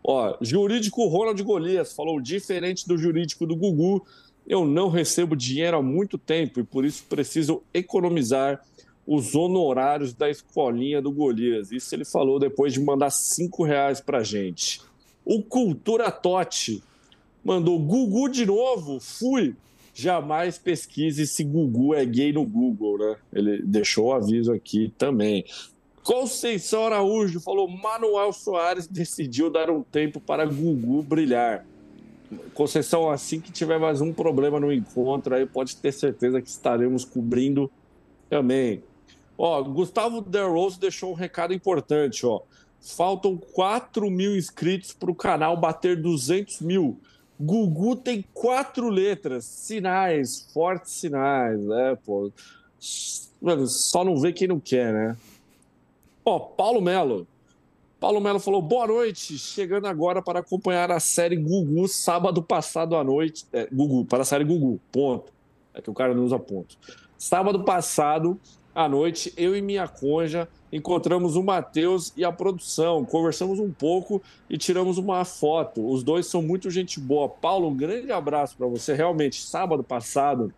Ó, jurídico Ronald Golias falou: diferente do jurídico do Gugu, eu não recebo dinheiro há muito tempo e por isso preciso economizar os honorários da escolinha do Golias. Isso ele falou depois de mandar cinco reais pra gente. O Cultura Tote mandou Gugu de novo, fui. Jamais pesquise se Gugu é gay no Google, né? Ele deixou o aviso aqui também. Conceição Araújo falou: Manuel Soares decidiu dar um tempo para Gugu brilhar. Conceição, assim que tiver mais um problema no encontro, aí pode ter certeza que estaremos cobrindo também. Ó, Gustavo Derrose deixou um recado importante, ó. Faltam 4 mil inscritos para o canal bater 200 mil. Gugu tem quatro letras, sinais, fortes sinais, né, pô. Mano, só não vê quem não quer, né? Ó, Paulo Melo. Paulo Melo falou: boa noite, chegando agora para acompanhar a série Gugu sábado passado à noite. É, Gugu, para a série Gugu, ponto. É que o cara não usa ponto. Sábado passado à noite, eu e minha conja encontramos o Matheus e a produção, conversamos um pouco e tiramos uma foto. Os dois são muito gente boa. Paulo, um grande abraço para você. Realmente, sábado passado,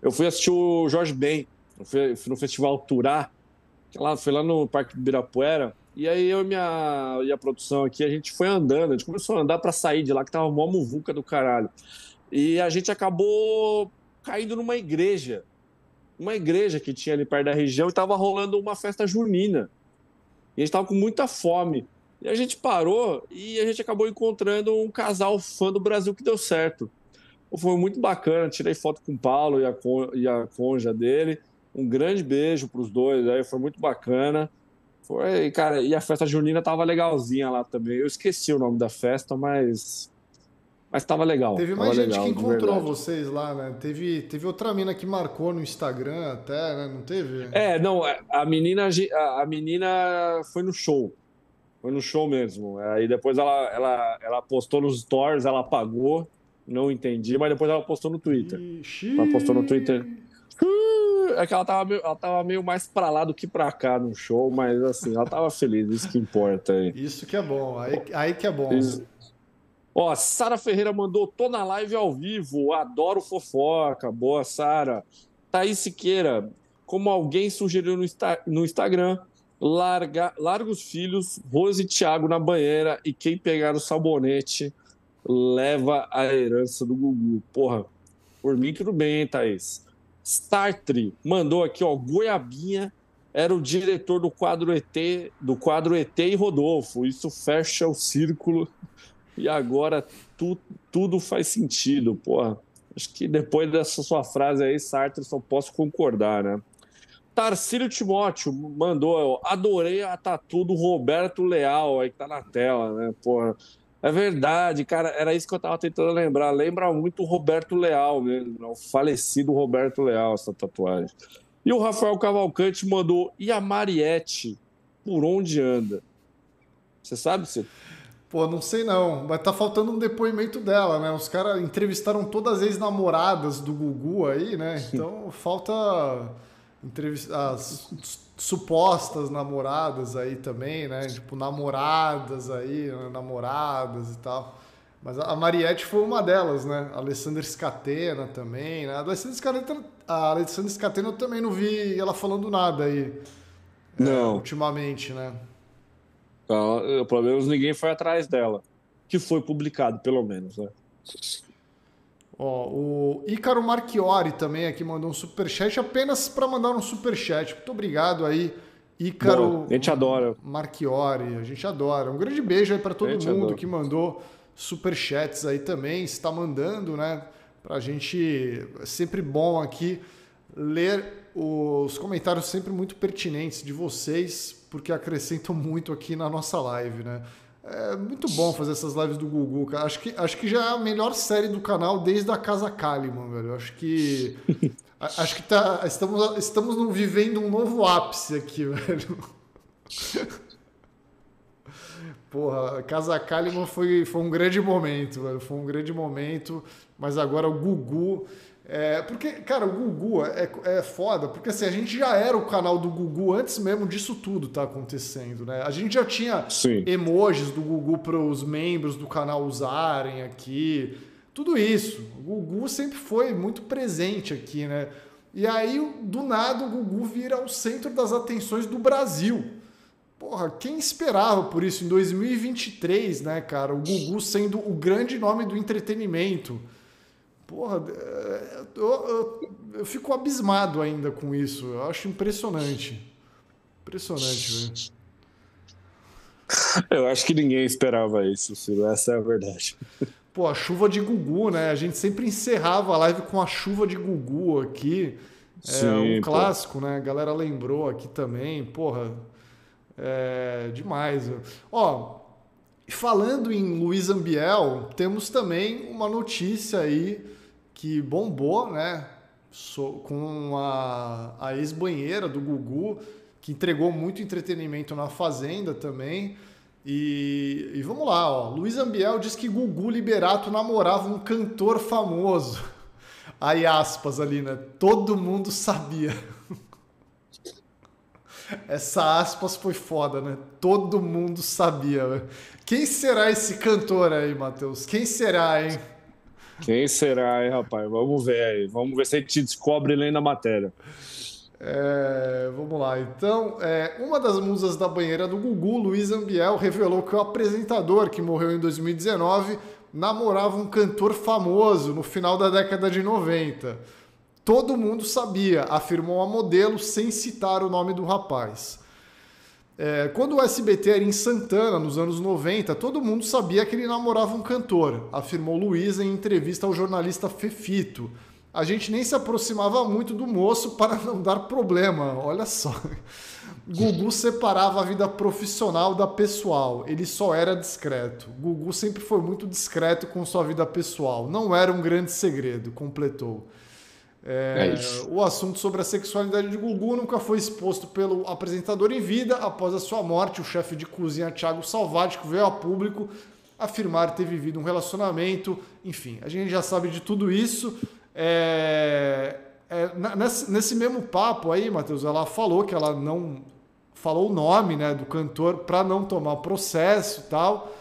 eu fui assistir o Jorge Ben, no Festival Turá lá, foi lá no Parque Birapuera. E aí eu e, minha, e a produção aqui, a gente foi andando, a gente começou a andar para sair de lá, que tava uma muvuca do caralho. E a gente acabou caindo numa igreja. Uma igreja que tinha ali perto da região e tava rolando uma festa junina. E a gente tava com muita fome. E a gente parou e a gente acabou encontrando um casal fã do Brasil que deu certo. Foi muito bacana, tirei foto com o Paulo e a, e a conja dele. Um grande beijo para os dois, aí foi muito bacana. Foi, cara, e a festa junina tava legalzinha lá também. Eu esqueci o nome da festa, mas mas tava legal.
Teve
mais
gente
legal,
que encontrou vocês lá, né? Teve, teve outra mina que marcou no Instagram até, né? Não teve?
É, não, é, a menina, a menina foi no show. Foi no show mesmo. Aí depois ela, ela, ela postou nos stories, ela apagou. Não entendi, mas depois ela postou no Twitter. Ixi. Ela postou no Twitter. É que ela tava, meio, ela tava meio mais pra lá do que pra cá no show, mas assim, ela tava feliz, isso que importa aí.
Isso que é bom, aí, aí que é bom.
Isso. Ó, Sara Ferreira mandou, tô na live ao vivo, adoro fofoca. Boa, Sara. Thaís Siqueira, como alguém sugeriu no, no Instagram, larga, larga os filhos, Rose e Thiago na banheira e quem pegar o sabonete leva a herança do Gugu. Porra, por mim tudo bem, hein, Thaís. Sartre mandou aqui, ó, goiabinha era o diretor do quadro ET, do quadro ET e Rodolfo. Isso fecha o círculo e agora tu, tudo faz sentido, porra. Acho que depois dessa sua frase aí, Sartre, só posso concordar, né? Tarcílio Timóteo mandou, adorei a tatu do Roberto Leal aí que tá na tela, né? Porra, é verdade, cara, era isso que eu tava tentando lembrar. Lembra muito o Roberto Leal mesmo, né? o falecido Roberto Leal, essa tatuagem. E o Rafael Cavalcante mandou, e a Mariette, por onde anda? Você sabe, Ciro?
Pô, não sei não, mas tá faltando um depoimento dela, né? Os caras entrevistaram todas as ex-namoradas do Gugu aí, né? Então falta as supostas namoradas aí também, né? Tipo, namoradas aí, né? namoradas e tal. Mas a Mariette foi uma delas, né? A Alessandra Scatena também, né? A Alessandra Scatena, a Alessandra Scatena eu também não vi ela falando nada aí.
É, não.
É, ultimamente, né?
Não, pelo menos ninguém foi atrás dela. Que foi publicado, pelo menos, né?
Ó, o Ícaro Marchiori também aqui mandou um superchat, apenas para mandar um superchat. Muito obrigado aí, Ícaro.
Bom, a gente adora.
Marchiori, a gente adora. Um grande beijo aí para todo mundo adora. que mandou superchats aí também, está mandando, né? Para a gente, é sempre bom aqui ler os comentários sempre muito pertinentes de vocês, porque acrescentam muito aqui na nossa live, né? É muito bom fazer essas lives do Gugu, cara. Acho que, acho que já é a melhor série do canal desde a Casa Kalimann, velho. Acho que. acho que tá, estamos, estamos vivendo um novo ápice aqui, velho. Porra, Casa Kalimann foi, foi um grande momento, velho. Foi um grande momento. Mas agora o Gugu. É, porque, cara, o Gugu é, é foda, porque assim, a gente já era o canal do Gugu antes mesmo disso tudo tá acontecendo, né? A gente já tinha
Sim.
emojis do Gugu para os membros do canal usarem aqui, tudo isso. O Gugu sempre foi muito presente aqui, né? E aí, do nada, o Gugu vira o centro das atenções do Brasil. Porra, quem esperava por isso em 2023, né, cara? O Gugu sendo o grande nome do entretenimento. Porra, é, eu, eu, eu, fico abismado ainda com isso. Eu acho impressionante. Impressionante, velho.
Eu acho que ninguém esperava isso, Ciro. Essa é a verdade.
Pô, a chuva de Gugu, né? A gente sempre encerrava a live com a chuva de Gugu aqui. É Sim, um clássico, pô. né? A galera lembrou aqui também. Porra, é demais. Ó, falando em Luiz Ambiel, temos também uma notícia aí que bombou, né? com a, a ex-banheira do Gugu, que entregou muito entretenimento na Fazenda também. E, e vamos lá, ó. Luiz Ambiel diz que Gugu Liberato namorava um cantor famoso. Aí aspas ali, né? Todo mundo sabia. Essa aspas foi foda, né? Todo mundo sabia. Né? Quem será esse cantor aí, Matheus? Quem será, hein?
Quem será, hein, rapaz? Vamos ver aí. Vamos ver se a gente descobre lendo a matéria.
É, vamos lá. Então, é, uma das musas da banheira do Gugu, Luiz Ambiel, revelou que o apresentador, que morreu em 2019, namorava um cantor famoso no final da década de 90. Todo mundo sabia, afirmou a modelo sem citar o nome do rapaz. É, quando o SBT era em Santana, nos anos 90, todo mundo sabia que ele namorava um cantor, afirmou Luiz em entrevista ao jornalista Fefito. A gente nem se aproximava muito do moço para não dar problema, olha só. Gugu separava a vida profissional da pessoal, ele só era discreto. Gugu sempre foi muito discreto com sua vida pessoal, não era um grande segredo, completou. É, é o assunto sobre a sexualidade de Gugu nunca foi exposto pelo apresentador em vida. Após a sua morte, o chefe de cozinha Thiago Salvático veio a público afirmar ter vivido um relacionamento. Enfim, a gente já sabe de tudo isso. É, é, nesse, nesse, mesmo papo aí, Matheus, ela falou que ela não falou o nome né, do cantor para não tomar processo e tal.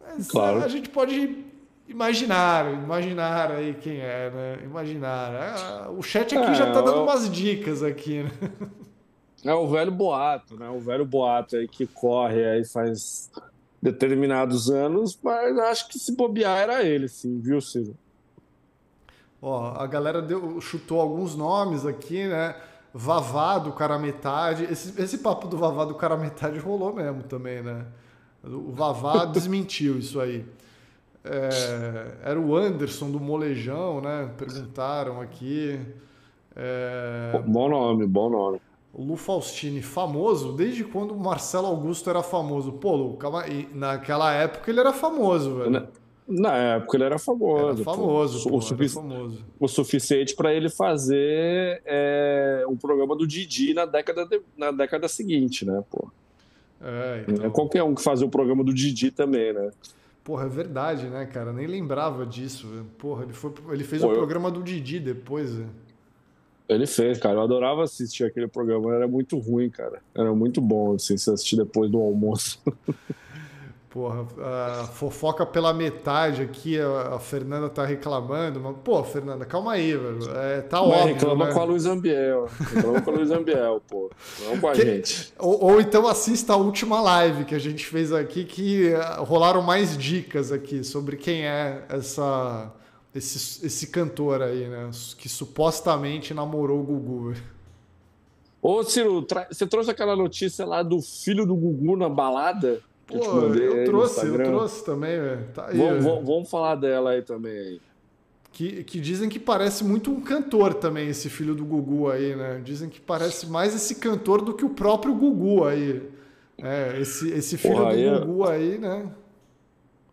Mas
claro.
a gente pode Imaginar, imaginar aí quem é, né? Imaginar. Ah, o chat aqui é, já tá dando umas dicas aqui, né?
É o velho boato, né? O velho boato aí que corre aí faz determinados anos, mas acho que se bobear era ele, sim, viu, Ciro?
Ó, a galera deu, chutou alguns nomes aqui, né? Vavá do cara metade. Esse, esse papo do Vavá do cara metade rolou mesmo também, né? O Vavá desmentiu isso aí. É, era o Anderson do Molejão, né? Perguntaram aqui. É...
Bom nome, bom nome.
O Lu Faustini, famoso? Desde quando o Marcelo Augusto era famoso? Pô, Lu, calma aí. Naquela época ele era famoso, velho.
Na, na época ele era famoso.
Era famoso, pô,
o, sufici
famoso.
o suficiente para ele fazer é, um programa do Didi na década, de, na década seguinte, né, pô?
É, então...
é qualquer um que fazia o programa do Didi também, né?
Porra, é verdade, né, cara? Nem lembrava disso. Porra, ele, foi, ele fez Pô, o eu... programa do Didi depois.
Ele fez, cara. Eu adorava assistir aquele programa. Era muito ruim, cara. Era muito bom, assim, se assistir depois do almoço.
Porra, a fofoca pela metade aqui, a, Fernanda tá reclamando, mas, pô, Fernanda, calma aí, velho. É, tá mas óbvio.
Reclama
né?
com a Luiz Ambiel. Reclama com a Luiz Ambiel, pô. Não com a que, gente.
Ou, ou, então assista a última live que a gente fez aqui, que rolaram mais dicas aqui sobre quem é essa esse, esse cantor aí, né? Que supostamente namorou o Gugu.
Ô, Ciro, você trouxe aquela notícia lá do filho do Gugu na balada?
Pô, eu, eu trouxe, eu trouxe também, velho. Tá aí,
vamos, vamos, vamos, falar dela aí também.
Que, que dizem que parece muito um cantor também, esse filho do Gugu aí, né? Dizem que parece mais esse cantor do que o próprio Gugu aí. É, esse, esse filho porra, do aí é Gugu é... aí, né?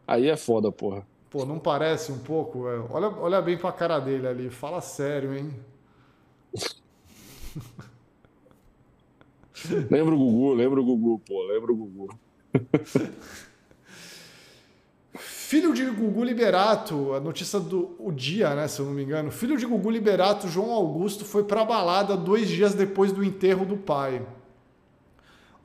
Aí é foda, porra.
Pô, não parece um pouco? É. Olha, olha bem pra cara dele ali. Fala sério, hein?
lembra o Gugu, lembra o Gugu, pô, lembra o Gugu.
Filho de Gugu Liberato, a notícia do o dia, né, se eu não me engano. Filho de Gugu Liberato, João Augusto, foi pra balada dois dias depois do enterro do pai.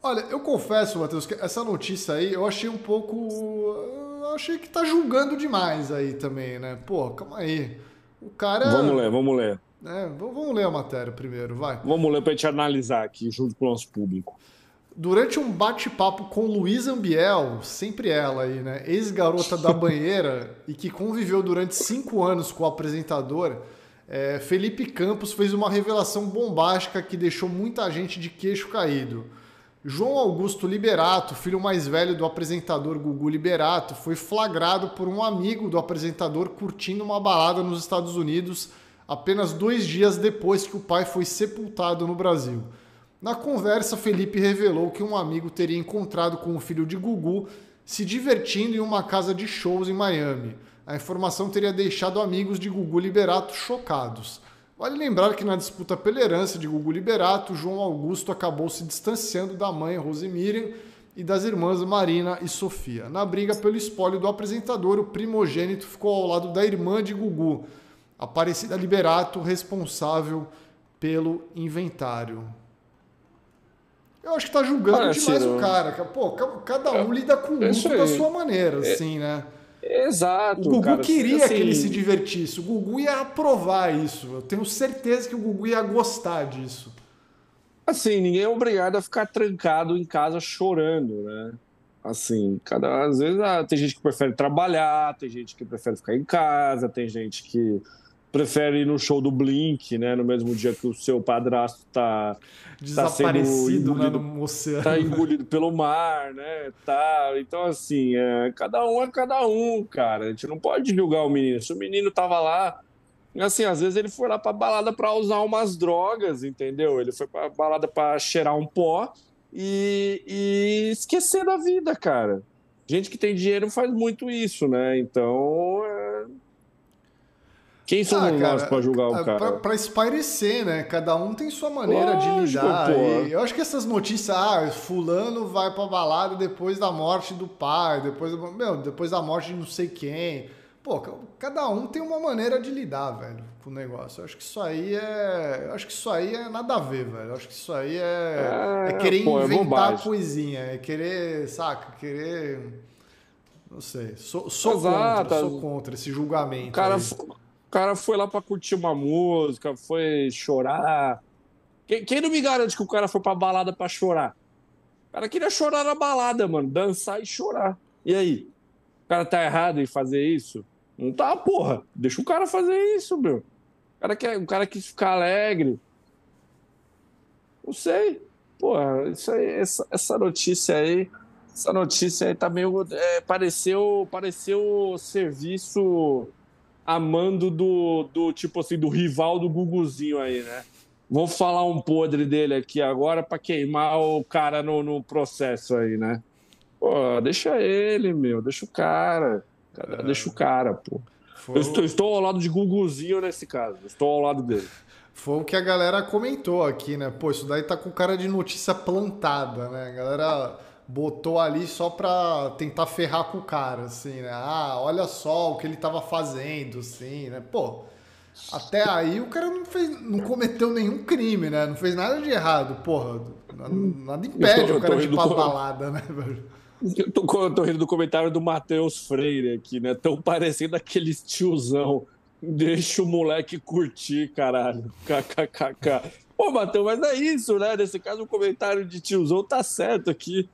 Olha, eu confesso, Matheus, que essa notícia aí eu achei um pouco eu achei que tá julgando demais aí também, né? Pô, calma aí. O cara.
Vamos ler, vamos ler.
É, vamos ler a matéria primeiro, vai.
Vamos ler pra gente analisar aqui junto com o nosso público.
Durante um bate-papo com Luísa Ambiel, sempre ela aí, né? Ex-garota da banheira e que conviveu durante cinco anos com o apresentador, é, Felipe Campos fez uma revelação bombástica que deixou muita gente de queixo caído. João Augusto Liberato, filho mais velho do apresentador Gugu Liberato, foi flagrado por um amigo do apresentador curtindo uma balada nos Estados Unidos apenas dois dias depois que o pai foi sepultado no Brasil. Na conversa, Felipe revelou que um amigo teria encontrado com o filho de Gugu se divertindo em uma casa de shows em Miami. A informação teria deixado amigos de Gugu Liberato chocados. Vale lembrar que na disputa pela herança de Gugu Liberato, João Augusto acabou se distanciando da mãe Rosemiriam e das irmãs Marina e Sofia. Na briga pelo espólio do apresentador, o primogênito ficou ao lado da irmã de Gugu, Aparecida Liberato, responsável pelo inventário. Eu acho que tá julgando ah, demais o cara. Pô, cada um lida com o luto da sua maneira, é, assim, né?
Exato.
O Gugu
cara,
queria assim... que ele se divertisse. O Gugu ia aprovar isso. Eu tenho certeza que o Gugu ia gostar disso.
Assim, ninguém é obrigado a ficar trancado em casa chorando, né? Assim, cada às vezes ah, tem gente que prefere trabalhar, tem gente que prefere ficar em casa, tem gente que prefere ir no show do Blink, né? No mesmo dia que o seu padrasto tá,
tá desaparecido tá né, no oceano.
Tá engolido pelo mar, né? Tá. Então, assim, é, cada um é cada um, cara. A gente não pode julgar o menino. Se o menino tava lá. Assim, às vezes ele foi lá pra balada pra usar umas drogas, entendeu? Ele foi pra balada pra cheirar um pó e, e esquecer da vida, cara. Gente que tem dinheiro faz muito isso, né? Então, é quem somos ah, nós para julgar o é, cara?
Para espairecer, né? Cada um tem sua maneira Lógico, de lidar. eu acho que essas notícias, ah, fulano vai pra balada depois da morte do pai, depois, meu, depois da morte de não sei quem. Pô, cada um tem uma maneira de lidar, velho, com o negócio. Eu acho que isso aí é. Eu acho que isso aí é nada a ver, velho. Eu acho que isso aí é. É, é querer pô, é inventar é coisinha. É querer, saca? Querer. Não sei. Sou, sou contra, sou contra esse julgamento.
Cara, aí. O cara foi lá para curtir uma música, foi chorar. Quem, quem, não me garante que o cara foi pra balada para chorar? O cara queria chorar na balada, mano. Dançar e chorar. E aí? O cara tá errado em fazer isso? Não tá, porra. Deixa o cara fazer isso, meu. O cara, quer, o cara quis ficar alegre. Não sei. Pô, isso aí, essa, essa notícia aí, essa notícia aí tá meio. É, pareceu, pareceu serviço amando do, do tipo assim, do rival do Guguzinho aí, né? Vou falar um podre dele aqui agora para queimar o cara no, no processo aí, né? Pô, deixa ele, meu, deixa o cara. É. Deixa o cara, pô. Foi... Eu estou, estou, ao lado de Guguzinho nesse caso. Estou ao lado dele.
Foi o que a galera comentou aqui, né? Pô, isso daí tá com cara de notícia plantada, né? A galera botou ali só pra tentar ferrar com o cara, assim, né? Ah, olha só o que ele tava fazendo, assim, né? Pô, até aí o cara não fez, não cometeu nenhum crime, né? Não fez nada de errado, porra. Nada impede o cara de ir pra balada, né, velho?
Eu tô, eu tô rindo do comentário do Matheus Freire aqui, né? Tão parecendo aquele tiozão. Deixa o moleque curtir, caralho. KKKK. Pô, Matheus, mas é isso, né? Nesse caso, o comentário de tiozão tá certo aqui.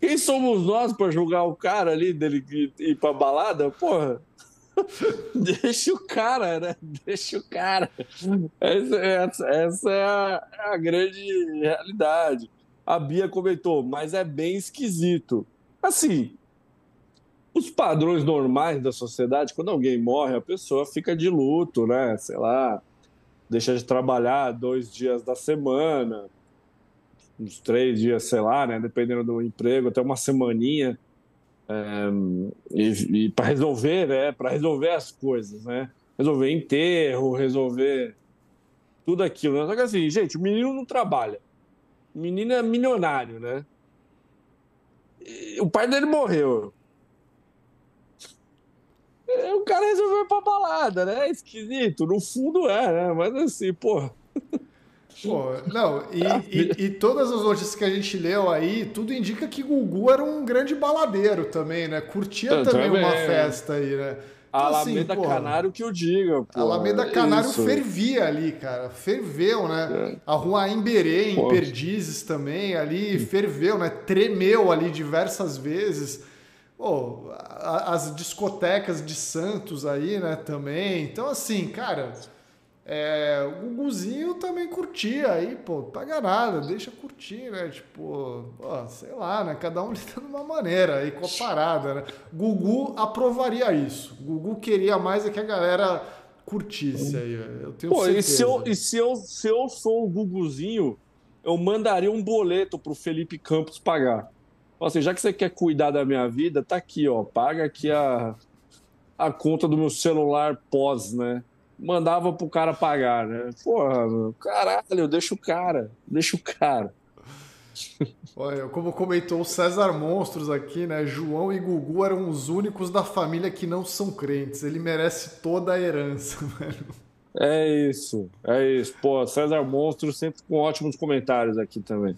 Quem somos nós para julgar o cara ali dele ir pra balada? Porra. Deixa o cara, né? Deixa o cara. Essa, essa, essa é, a, é a grande realidade. A Bia comentou, mas é bem esquisito. Assim, os padrões normais da sociedade, quando alguém morre, a pessoa fica de luto, né? Sei lá, deixa de trabalhar dois dias da semana, uns três dias, sei lá, né? Dependendo do emprego, até uma semaninha. É, e, e para resolver, né? Para resolver as coisas, né? Resolver enterro, resolver tudo aquilo. Né? Só que assim, gente, o menino não trabalha. O menino é milionário, né? o pai dele morreu. O cara resolveu ir pra balada, né? É esquisito. No fundo é, né? Mas assim, pô.
Pô, não, e, e, e, todas as notícias que a gente leu aí, tudo indica que Gugu era um grande baladeiro também, né? Curtia eu também, também uma festa aí, né?
Então, Alameda assim, Canário que eu diga. Pô,
Alameda Canário isso. fervia ali, cara. Ferveu, né? É. A rua Emberê, em Perdizes também, ali ferveu, né? Tremeu ali diversas vezes. Pô, as discotecas de Santos aí, né, também. Então, assim, cara, é, o Guguzinho também curtia aí, pô, paga nada, deixa curtir, né? Tipo, sei lá, né? Cada um lida de uma maneira aí com a parada, né? Gugu aprovaria isso. Gugu queria mais é que a galera curtisse aí, eu tenho pô, certeza.
E se eu, e se eu, se eu sou o Guguzinho, eu mandaria um boleto pro Felipe Campos pagar. Assim, já que você quer cuidar da minha vida, tá aqui, ó, paga aqui a, a conta do meu celular pós, né? Mandava pro cara pagar, né? Porra, caralho, deixa o cara, deixa o cara.
Olha, como comentou o César Monstros aqui, né? João e Gugu eram os únicos da família que não são crentes. Ele merece toda a herança, velho.
É isso, é isso. Pô, César Monstros sempre com ótimos comentários aqui também.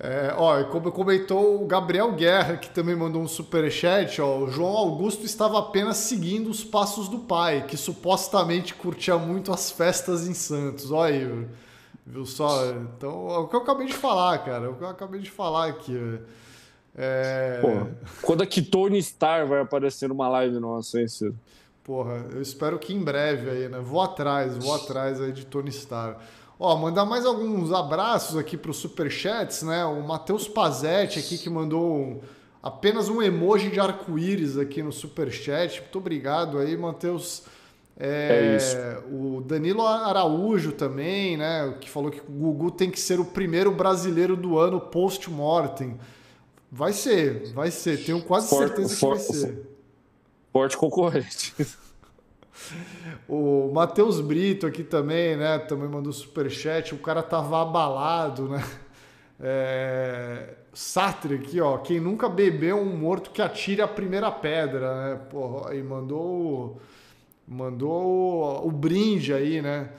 É, ó, como comentou o Gabriel Guerra, que também mandou um superchat, ó, o João Augusto estava apenas seguindo os passos do pai, que supostamente curtia muito as festas em Santos. Olha aí, viu só? Então, é o que eu acabei de falar, cara, é o que eu acabei de falar aqui. É...
Pô, quando é que Tony Star vai aparecer numa live nossa, hein, Ciro?
Porra, eu espero que em breve aí, né? Vou atrás, vou atrás aí de Tony Star. Ó, mandar mais alguns abraços aqui para os superchats, né? O Matheus Pazetti aqui que mandou apenas um emoji de arco-íris aqui no superchat. Muito obrigado aí, Matheus. É, é isso. O Danilo Araújo também, né? Que falou que o Gugu tem que ser o primeiro brasileiro do ano post-mortem. Vai ser, vai ser. Tenho quase for, certeza for, que vai ser.
Forte concorrente.
O Matheus Brito aqui também, né? Também mandou superchat. O cara tava abalado, né? É... Sartre aqui, ó. Quem nunca bebeu um morto que atire a primeira pedra, né? Porra, aí mandou, mandou o brinde aí, né?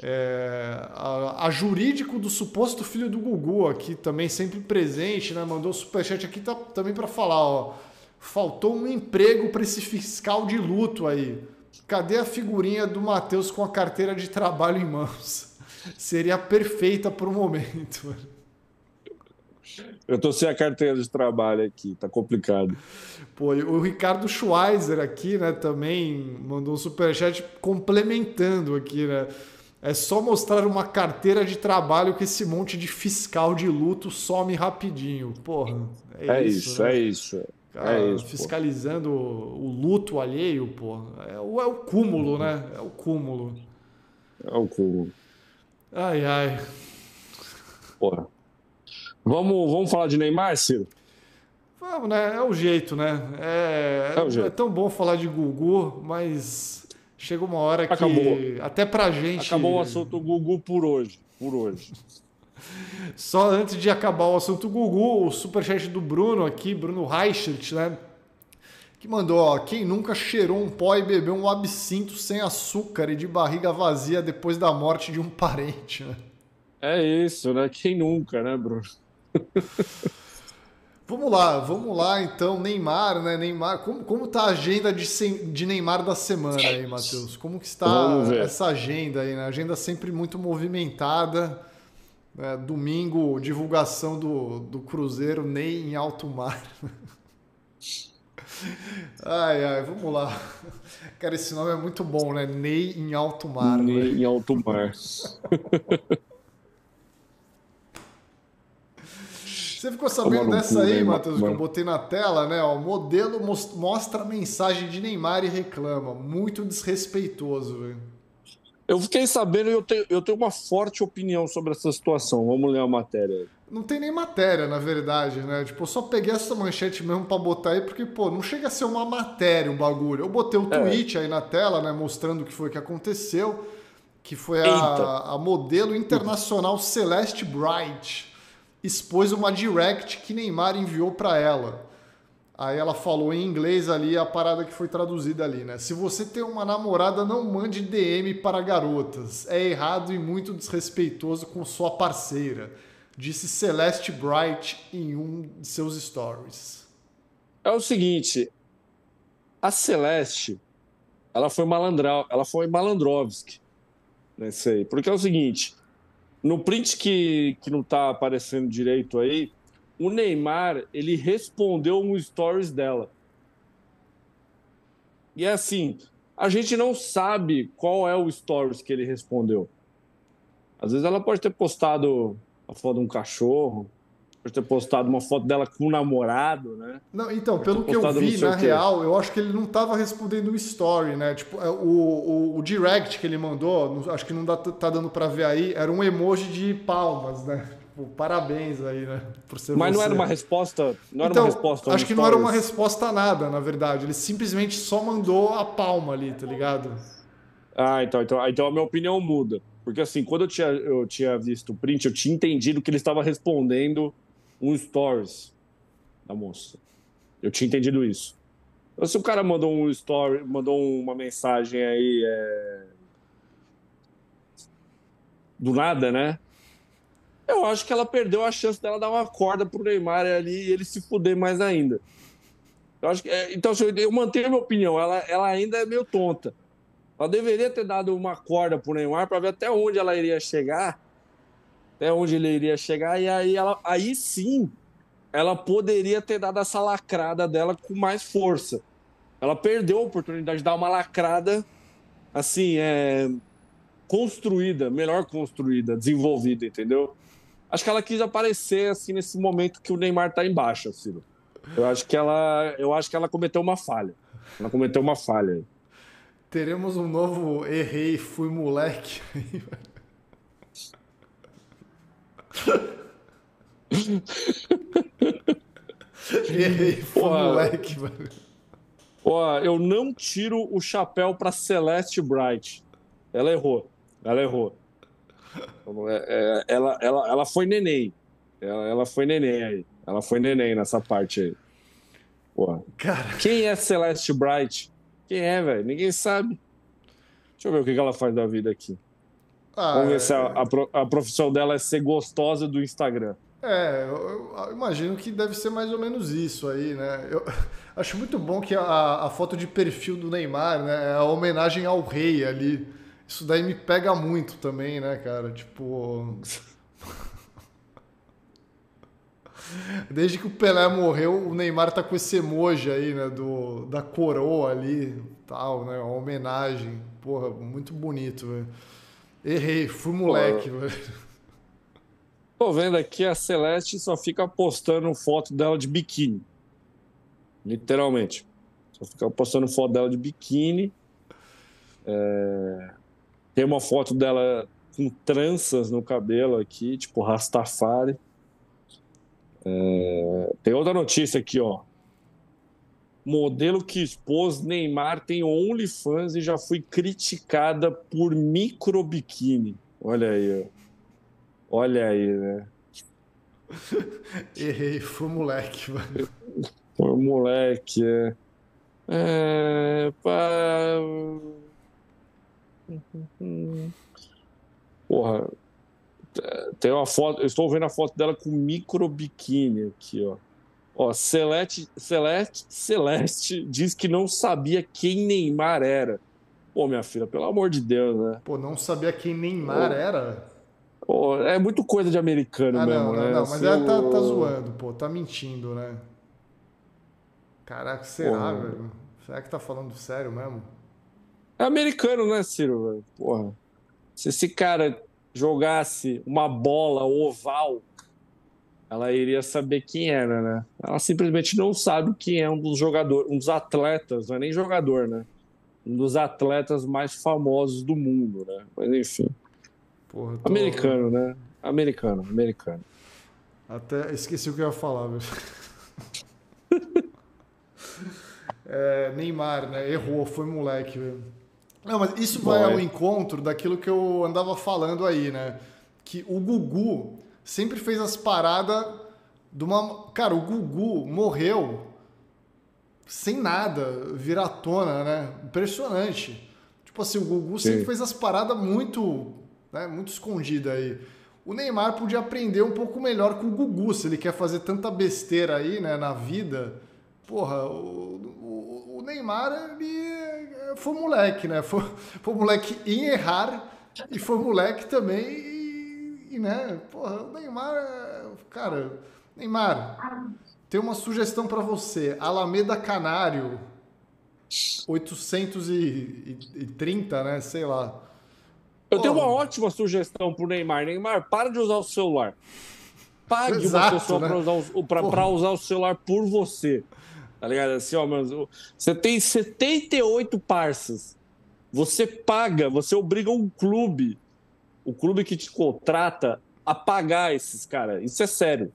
É, a, a, jurídico do suposto filho do Gugu aqui também sempre presente, né? Mandou superchat aqui tá, também para falar, ó. Faltou um emprego para esse fiscal de luto aí. Cadê a figurinha do Matheus com a carteira de trabalho em mãos? Seria perfeita para o momento.
Eu tô sem a carteira de trabalho aqui, tá complicado.
Pô, o Ricardo Schweizer aqui, né, também mandou um superchat complementando aqui, né? É só mostrar uma carteira de trabalho que esse monte de fiscal de luto some rapidinho. Porra, é,
É
isso.
isso,
né?
é isso.
Cara,
é isso, pô.
fiscalizando o luto alheio, pô. É o, é o cúmulo, né? É o cúmulo.
É o cu.
Ai, ai.
Porra. Vamos, vamos falar de Neymar, Ciro?
Vamos, né? É o jeito, né? É,
É o jeito.
é tão bom falar de Gugu, mas chega uma hora que
Acabou.
até pra gente.
Acabou o assunto Gugu por hoje. Por hoje.
Só antes de acabar o assunto Gugu, o superchat do Bruno aqui, Bruno Reichert, né? Que mandou, ó, quem nunca cheirou um pó e bebeu um absinto sem açúcar e de barriga vazia depois da morte de um parente, né?
É isso, né? Quem nunca, né, Bruno?
Vamos lá, vamos lá então, Neymar, né? Neymar, como, como tá a agenda de, de Neymar da semana aí, Matheus? Como que está essa agenda aí, né? Agenda sempre muito movimentada. Né? Domingo, divulgação do, do Cruzeiro Ney em alto mar. Ai, ai, vamos lá. Cara, esse nome é muito bom, né? Ney em alto mar. né?
em alto mar.
Você ficou sabendo dessa aí,
Neymar,
Matheus, que eu botei na tela, né? Ó, modelo mos- mostra a mensagem de Neymar e reclama. Muito desrespeitoso, velho.
Eu fiquei sabendo e eu tenho, eu tenho uma forte opinião sobre essa situação. Vamos ler a matéria. aí.
Não tem nem matéria, na verdade, né? Tipo, eu só peguei essa manchete mesmo pra botar aí, porque, pô, não chega a ser uma matéria o bagulho. Eu botei o
É.
tweet aí na tela, né? Mostrando o que foi que aconteceu. Que foi a, a modelo internacional Celeste Bright expôs uma direct que Neymar enviou pra ela. Aí ela falou em inglês ali a parada que foi traduzida ali, né? Se você tem uma namorada, não mande DM para garotas. É errado e muito desrespeitoso com sua parceira, disse Celeste Bright em um de seus stories.
É o seguinte, a Celeste, ela foi malandral, ela foi malandrovski nesse aí. Porque é o seguinte, no print que, que não tá aparecendo direito aí, o Neymar, ele respondeu um stories dela. E é assim, a gente não sabe qual é o stories que ele respondeu. Às vezes ela pode ter postado a foto de um cachorro, pode ter postado uma foto dela com um namorado, né?
Não, então,
Pode
pelo que eu vi, na real, eu acho que ele não tava respondendo o story, né? Tipo, é, o, o, o direct que ele mandou, acho que não dá, tá dando pra ver aí, era um emoji de palmas, né? Tipo, parabéns aí, né? Por ser
Mas não
você.
era uma resposta, não era
então,
uma resposta.
acho que não era uma resposta a nada, na verdade. Ele simplesmente só mandou a palma ali, tá ligado?
Ah, então, então, então a minha opinião muda. Porque assim, quando eu tinha, eu tinha visto o print, eu tinha entendido que ele estava respondendo um stories da moça. Eu tinha entendido isso. Então, se o cara mandou um story, mandou uma mensagem aí é, do nada, né? Eu acho que ela perdeu a chance dela dar uma corda pro Neymar ali e ele se fuder mais ainda. Eu acho que, é, então, eu mantenho a minha opinião. Ela, ela ainda é meio tonta. Ela deveria ter dado uma corda pro Neymar para ver até onde ela iria chegar. Até onde ele iria chegar. E aí, ela, aí sim, ela poderia ter dado essa lacrada dela com mais força. Ela perdeu a oportunidade de dar uma lacrada, assim, é, construída, melhor construída, desenvolvida, entendeu? Acho que ela quis aparecer, assim, nesse momento que o Neymar tá embaixo, Ciro. Eu acho que ela, eu acho que ela cometeu uma falha. Ela cometeu uma falha.
Teremos um novo errei, fui moleque. errei, fui moleque, velho.
Ó, eu não tiro o chapéu para Celeste Bright. Ela errou. Ela errou. É, é, Ela, ela, ela foi neném. Ela, ela foi neném aí. Ela foi neném nessa parte aí.
Cara,
Quem é Celeste Bright? Quem é, velho? Ninguém sabe. Deixa eu ver o que ela faz da vida aqui.
ah,
Vamos ver se a, a pro- a profissão dela é ser gostosa do Instagram.
É, eu, eu imagino que deve ser mais ou menos isso aí, né? Eu acho muito bom que a, a foto de perfil do Neymar, né, é a homenagem ao rei ali. Isso daí me pega muito também, né, cara? Tipo. Desde que o Pelé morreu, o Neymar tá com esse emoji aí, né? Do, da coroa ali, tal, né? Uma homenagem. Porra, muito bonito, velho. Errei, fui moleque, velho.
Tô vendo aqui a Celeste só fica postando foto dela de biquíni. Literalmente. Só fica postando foto dela de biquíni. É... Tem uma foto dela com tranças no cabelo aqui, tipo Rastafari. É... Tem outra notícia aqui, ó. Modelo que expôs Neymar tem OnlyFans e já foi criticada por microbiquíni. Olha aí, ó. Olha aí, né?
Errei, foi moleque, mano.
Foi moleque, é. É. Pá... Porra. Tem uma foto. Eu estou vendo a foto dela com micro biquíni aqui, ó. Ó, Celeste, Celeste, Celeste diz que não sabia quem Neymar era. Pô, minha filha, pelo amor de Deus, né?
Pô, não sabia quem Neymar Pô. era?
Pô, é muito coisa de americano
ah,
mesmo,
não,
né?
Não, mas assim, ela tá, tá, zoando, pô, tá mentindo, né? Caraca, será, velho? Será que tá falando sério mesmo?
É americano, né, Ciro? Porra. Se esse cara jogasse uma bola oval, ela iria saber quem era, né? Ela simplesmente não sabe quem é um dos jogadores, um dos atletas, não é nem jogador, né? Um dos atletas mais famosos do mundo, né? Mas enfim. Porra, tô... Americano, né? Americano, americano.
Até esqueci o que eu ia falar, velho. é, Neymar, né? Errou, foi moleque, velho. Não, mas isso vai ao encontro daquilo que eu andava falando aí, né? Que o Gugu sempre fez as paradas de uma. Cara, o Gugu morreu sem nada, viratona, né? Impressionante. Tipo assim, o Gugu Sim. sempre fez as paradas muito né? Muito escondida aí. O Neymar podia aprender um pouco melhor com o Gugu, se ele quer fazer tanta besteira aí, né, na vida. Porra, o, o, o Neymar, ele foi moleque, né? Foi, foi moleque em errar e foi moleque também e, e né? Porra, o Neymar, cara, Neymar, tem uma sugestão para você. Alameda Canário, 830, né? Sei lá.
Eu tenho uma ótima sugestão pro Neymar. Neymar, para de usar o celular. Pague Exato, uma pessoa né? para usar, usar o celular por você. Tá ligado? Assim, ó, mano, você tem 78 parças. Você paga, você obriga um clube, o clube que te contrata, a pagar esses caras. Isso é sério.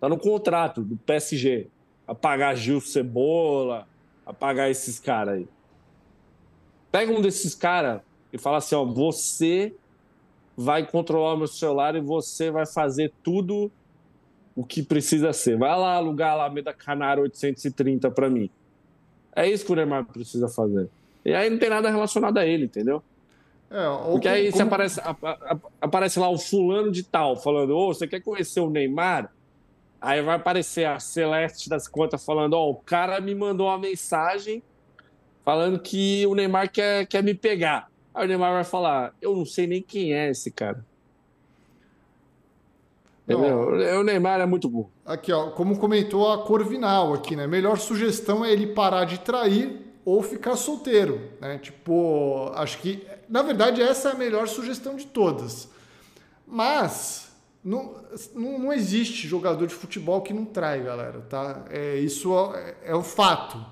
Tá no contrato do PSG. A pagar Gil Cebola, a pagar esses caras aí. Pega um desses caras, e fala assim: ó, você vai controlar o meu celular e você vai fazer tudo o que precisa ser. Vai lá alugar lá a Alameda Canário 830 para mim. É isso que o Neymar precisa fazer. E aí não tem nada relacionado a ele, entendeu? É, Porque aí como... aparece, aparece lá o fulano de tal falando: Ô, oh, você quer conhecer o Neymar? Aí vai aparecer a Celeste das contas falando: Ó, oh, o cara me mandou uma mensagem falando que o Neymar quer, quer me pegar. Aí o Neymar vai falar: Eu não sei nem quem é esse cara. Entendeu? Não. O Neymar é muito burro.
Aqui, ó, como comentou a Corvinal aqui, né? Melhor sugestão é ele parar de trair ou ficar solteiro, né? Tipo, acho que, na verdade, essa é a melhor sugestão de todas. Mas não, não, não existe jogador de futebol que não trai, galera, tá? É, isso é, é um fato.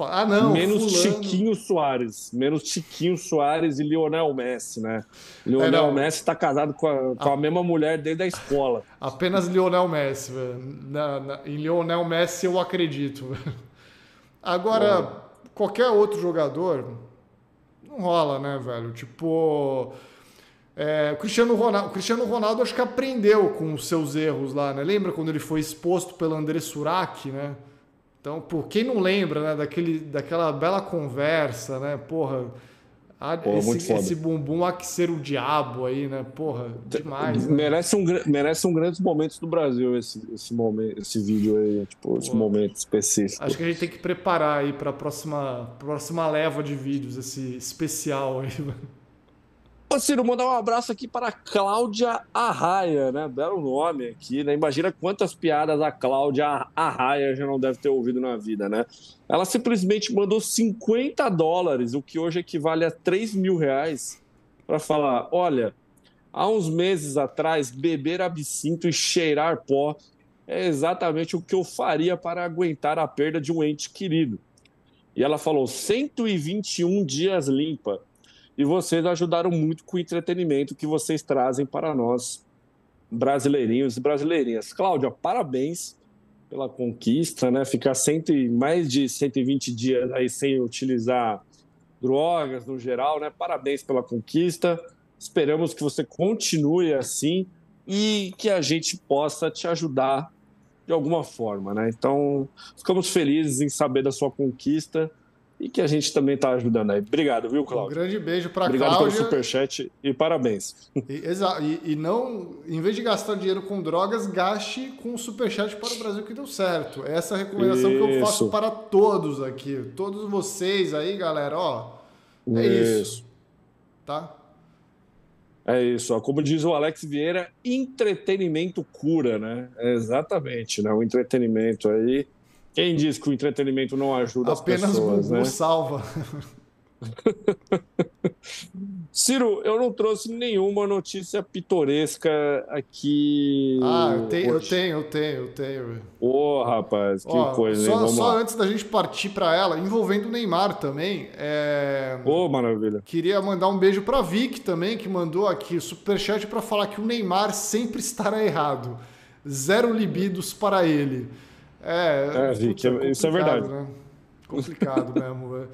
Ah, não.
Menos fulano... Chiquinho Soares. Menos Chiquinho Soares e Lionel Messi, né? Lionel é, Messi está casado com, a, com a, a, mesma mulher desde a escola.
Apenas Lionel Messi, velho. Na, na, em Lionel Messi eu acredito. Agora, qualquer outro jogador, não rola, né, velho? Tipo. É, o, Cristiano Ronaldo, o Cristiano Ronaldo acho que aprendeu com os seus erros lá, né? Lembra quando ele foi exposto pelo André Surak, né? Então, por quem não lembra, né, daquele, daquela bela conversa, né, porra, Pô, esse, esse bumbum há que ser o diabo aí, né, porra, demais.
Né? Merece, um, merece um grandes momentos do Brasil esse, esse, momento, esse vídeo aí, tipo, esse momento específico.
Acho que a gente tem que preparar aí para a próxima, próxima leva de vídeos, esse especial aí, mano.
Ô Ciro, mandar um abraço aqui para Cláudia Arraia, né? Belo nome aqui, né? Imagina quantas piadas a Cláudia Arraia já não deve ter ouvido na vida, né? Ela simplesmente mandou 50 dólares, o que hoje equivale a 3 mil reais, para falar: olha, há uns meses atrás, beber absinto e cheirar pó é exatamente o que eu faria para aguentar a perda de um ente querido. E ela falou: 121 dias limpa. E vocês ajudaram muito com o entretenimento que vocês trazem para nós, brasileirinhos e brasileirinhas. Cláudia, parabéns pela conquista, né? Ficar cento mais de 120 dias aí sem utilizar drogas no geral, né? Parabéns pela conquista. Esperamos que você continue assim e que a gente possa te ajudar de alguma forma, né? Então, ficamos felizes em saber da sua conquista e que a gente também está ajudando aí. Obrigado, viu, Cláudio?
Um grande beijo para
Cláudia.
Obrigado
pelo superchat e parabéns.
Exato. E, e, não, em vez de gastar dinheiro com drogas, gaste com o superchat para o Brasil que deu certo. Essa é a recomendação isso. que eu faço para todos aqui. Todos vocês aí, galera, ó. É isso. isso. Tá?
É isso, ó. como diz o Alex Vieira, entretenimento cura, né? É exatamente, né? O entretenimento aí. Quem diz que o entretenimento não ajuda
Apenas
as pessoas,
Apenas
né?
salva.
Ciro, eu não trouxe nenhuma notícia pitoresca aqui.
Ah, eu tenho, eu tenho, eu tenho, eu tenho.
Ô, oh, rapaz, que
Ó,
coisa,
só,
hein? Vamos
só
lá.
antes da gente partir para ela, envolvendo o Neymar também. É...
Ô, oh, maravilha.
Queria mandar um beijo para Vic também, que mandou aqui o superchat para falar que o Neymar sempre estará errado. Zero libidos para ele. É,
é Vic, isso é verdade.
Né? Complicado mesmo.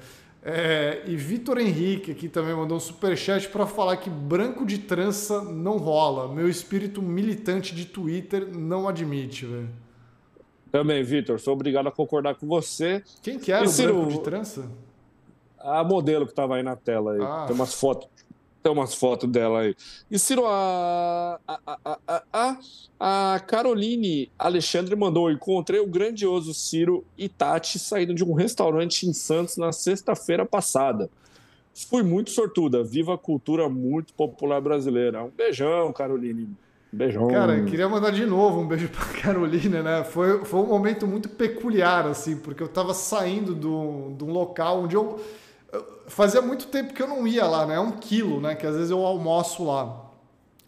É, e Vitor Henrique aqui também mandou um superchat para falar que branco de trança não rola. Meu espírito militante de Twitter não admite, velho.
Também, Vitor, sou obrigado a concordar com você.
Quem que era Esse o branco de trança?
A modelo que estava aí na tela. Aí. Ah. Tem umas fotos. Tem umas fotos dela aí. E Ciro, a, a, a, a, Caroline Alexandre mandou: Encontrei o grandioso Ciro e Tati saindo de um restaurante em Santos na sexta-feira passada. Fui muito sortuda. Viva a cultura muito popular brasileira. Um beijão, Caroline. Beijão.
Cara, queria mandar de novo um beijo pra Caroline, né? Foi, foi um momento muito peculiar, assim, porque eu tava saindo de um local onde eu fazia muito tempo que eu não ia lá, né? É um quilo, né? Que às vezes eu almoço lá.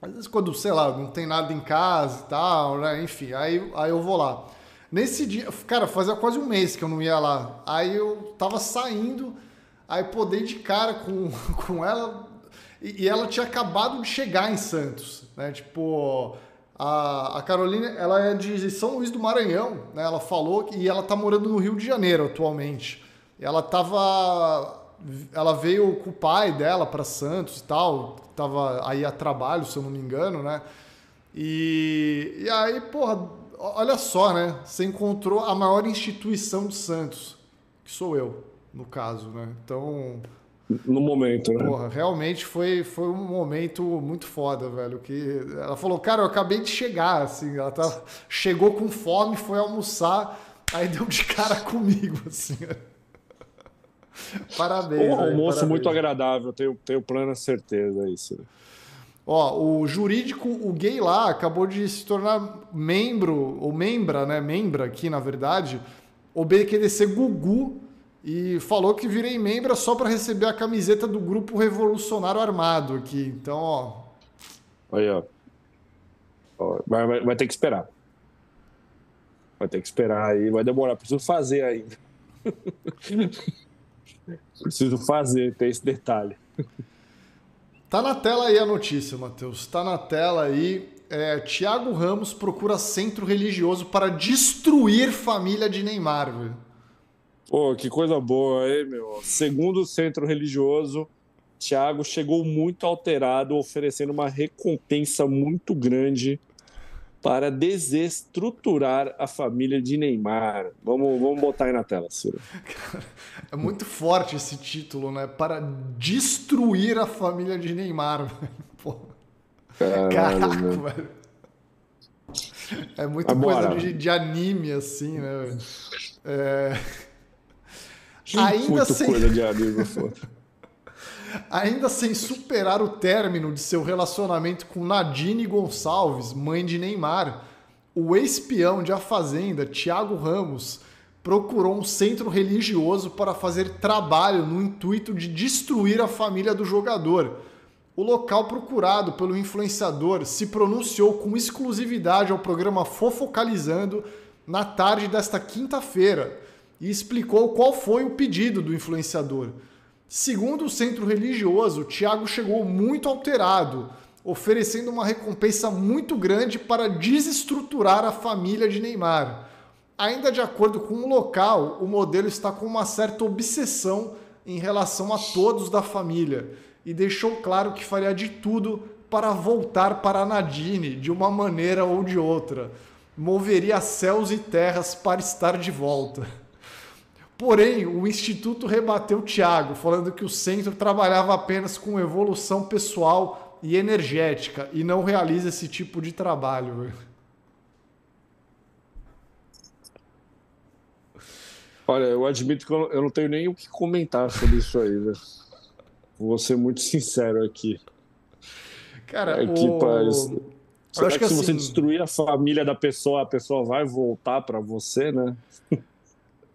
Às vezes quando, sei lá, não tem nada em casa e tal, né? Enfim, aí, aí eu vou lá. Nesse dia, cara, fazia quase um mês que eu não ia lá. Aí eu tava saindo, aí pô, dei de cara com, com ela e, e ela tinha acabado de chegar em Santos, né? Tipo, a, a Carolina, ela é de São Luís do Maranhão, né? Ela falou que e ela tá morando no Rio de Janeiro atualmente. Ela tava ela veio com o pai dela para Santos e tal, tava aí a trabalho, se eu não me engano, né? E, e aí, porra, olha só, né? Você encontrou a maior instituição de Santos, que sou eu, no caso, né? Então.
No momento, né?
Porra, realmente foi, foi um momento muito foda, velho. Que ela falou, cara, eu acabei de chegar, assim, ela tá, chegou com fome, foi almoçar, aí deu de cara comigo, assim. Parabéns.
Um almoço
parabéns.
muito agradável, tenho, tenho plena certeza isso.
Ó, o jurídico, o gay lá, acabou de se tornar membro, ou membra, né? Membra aqui, na verdade, OBQDC Gugu, e falou que virei membra só para receber a camiseta do Grupo Revolucionário Armado aqui. Então, ó.
Aí, ó. ó vai, vai, vai ter que esperar. Vai ter que esperar aí, vai demorar, preciso fazer ainda. Preciso fazer, tem esse detalhe.
Tá na tela aí a notícia, Matheus. Tá na tela aí. É, Tiago Ramos procura centro religioso para destruir família de Neymar, velho.
Pô, que coisa boa, hein, meu? Segundo o centro religioso, Thiago chegou muito alterado, oferecendo uma recompensa muito grande para desestruturar a família de Neymar. Vamos, vamos botar aí na tela, Ciro.
É muito forte esse título, né? Para destruir a família de Neymar.
Caralho,
Caraca,
meu.
velho. É muita
Agora.
coisa de, de anime, assim, né? É... Ainda
Muito
sem-
coisa de amigo, foda.
Ainda sem superar o término de seu relacionamento com Nadine Gonçalves, mãe de Neymar, o ex-peão de A Fazenda, Thiago Ramos, procurou um centro religioso para fazer trabalho no intuito de destruir a família do jogador. o local procurado pelo influenciador se pronunciou com exclusividade ao programa Fofocalizando na tarde desta quinta-feira e explicou qual foi o pedido do influenciador. Segundo o centro religioso, Tiago chegou muito alterado, oferecendo uma recompensa muito grande para desestruturar a família de Neymar. Ainda de acordo com o local, o modelo está com uma certa obsessão em relação a todos da família e deixou claro que faria de tudo para voltar para Nadine de uma maneira ou de outra. Moveria céus e terras para estar de volta. Porém, o Instituto rebateu Tiago, falando que o centro trabalhava apenas com evolução pessoal e energética e não realiza esse tipo de trabalho.
Olha, eu admito que eu não tenho nem o que comentar sobre isso aí, né? Vou ser muito sincero aqui.
Cara, aqui o...
parece... Será que, que, se assim... você destruir a família da pessoa, a pessoa vai voltar para você, né?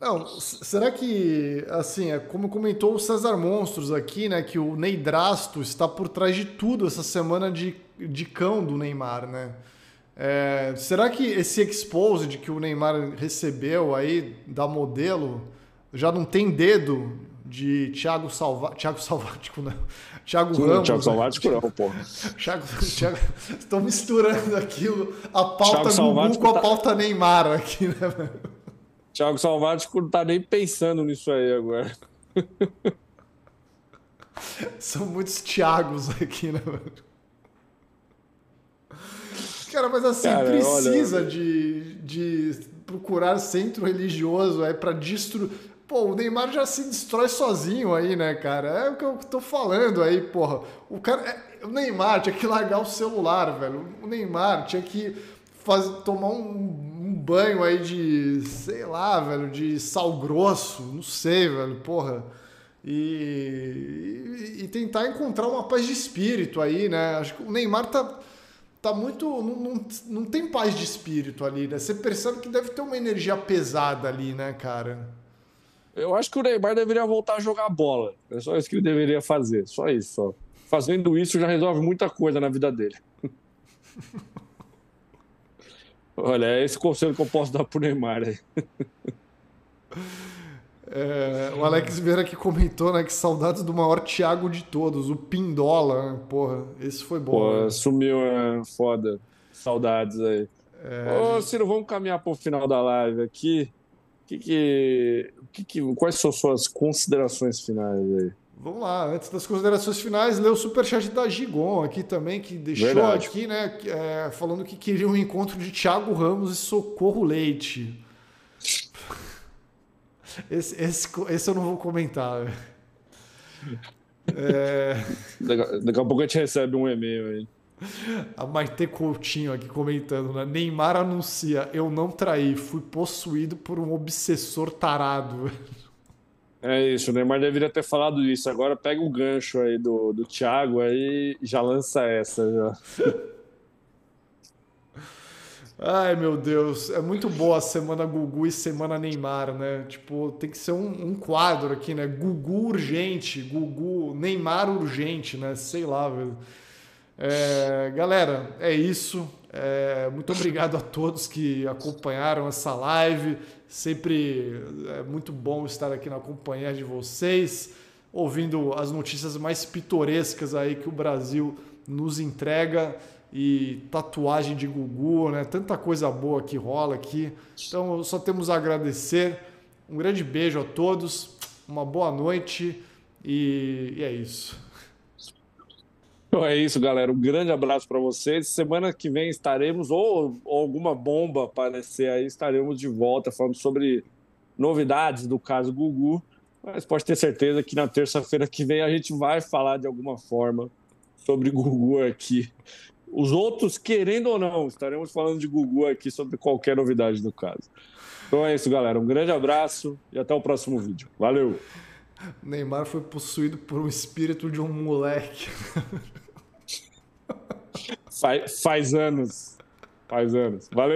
Não, será que, assim, é como comentou o César Monstros aqui, né, que o Neidrasto está por trás de tudo essa semana de, de cão do Neymar, né? É, será que esse exposed que o Neymar recebeu aí da modelo já não tem dedo de Thiago Salva... Thiago Salvático, não. Thiago Sim, Ramos.
Thiago Salvático não, porra.
Thiago, Thiago... Estão misturando aquilo, a pauta Gugu com a tá- pauta Neymar aqui, né, velho?
Thiago Salvático não tá nem pensando nisso aí agora.
São muitos Thiagos aqui, né, mano? Cara, mas assim, Cara, precisa olha... de, de procurar centro religioso aí para destruir. Pô, o Neymar já se destrói sozinho aí, né, cara? É o que eu tô falando aí, porra. O cara. É... O Neymar tinha que largar o celular, velho. O Neymar tinha que faz, tomar um banho aí de, sei lá, velho, de sal grosso, não sei, velho, porra. E, e, tentar encontrar uma paz de espírito aí, né? Acho que o Neymar tá, tá muito. Não, não, não tem paz de espírito ali, né? Você percebe que deve ter uma energia pesada ali, né, cara?
Eu acho que o Neymar deveria voltar a jogar bola. É só isso que ele deveria fazer. Só isso, só. Fazendo isso já resolve muita coisa na vida dele. Olha, é esse conselho que eu posso dar pro Neymar aí.
É, o Alex Vieira aqui comentou, né, que saudades do maior Thiago de todos, o Pindola, né? porra, esse foi bom. Pô,
né? sumiu, é foda. Saudades aí. É, Ô. Ciro, vamos caminhar pro final da live aqui. Que que, que, que, quais são suas considerações finais aí?
Vamos lá, antes das considerações finais, lê o superchat da Gigon aqui também, que deixou Verdade. aqui, né, é, falando que queria um encontro de Thiago Ramos e Socorro Leite. Esse, esse, esse eu não vou comentar.
É... Daqui, daqui a pouco a gente recebe um e-mail aí.
A Maite Coutinho aqui comentando, né? Neymar anuncia: Eu não traí, fui possuído por um obsessor tarado.
É isso, o Neymar deveria ter falado isso. Agora pega o gancho aí do, do Thiago aí já lança essa já.
Ai, meu Deus. É muito boa a semana Gugu e semana Neymar, né? Tipo, tem que ser um, um quadro aqui, né? Gugu urgente, Gugu, Neymar urgente, né? Sei lá, velho. É, galera, é isso. É, muito obrigado a todos que acompanharam essa live. Sempre é muito bom estar aqui na companhia de vocês, ouvindo as notícias mais pitorescas aí que o Brasil nos entrega e tatuagem de Gugu, né? Tanta coisa boa que rola aqui. Então, só temos a agradecer. Um grande beijo a todos, uma boa noite e, e é isso.
Então é isso, galera. Um grande abraço para vocês. Semana que vem estaremos, ou, ou, alguma bomba aparecer aí, estaremos de volta falando sobre novidades do caso Gugu. Mas pode ter certeza que na terça-feira que vem a gente vai falar de alguma forma sobre Gugu aqui. Os outros, querendo ou não, estaremos falando de Gugu aqui sobre qualquer novidade do caso. Então é isso, galera. Um grande abraço e até o próximo vídeo. Valeu!
Neymar foi possuído por um espírito de um moleque.
Faz, faz anos. Faz anos. Valeu.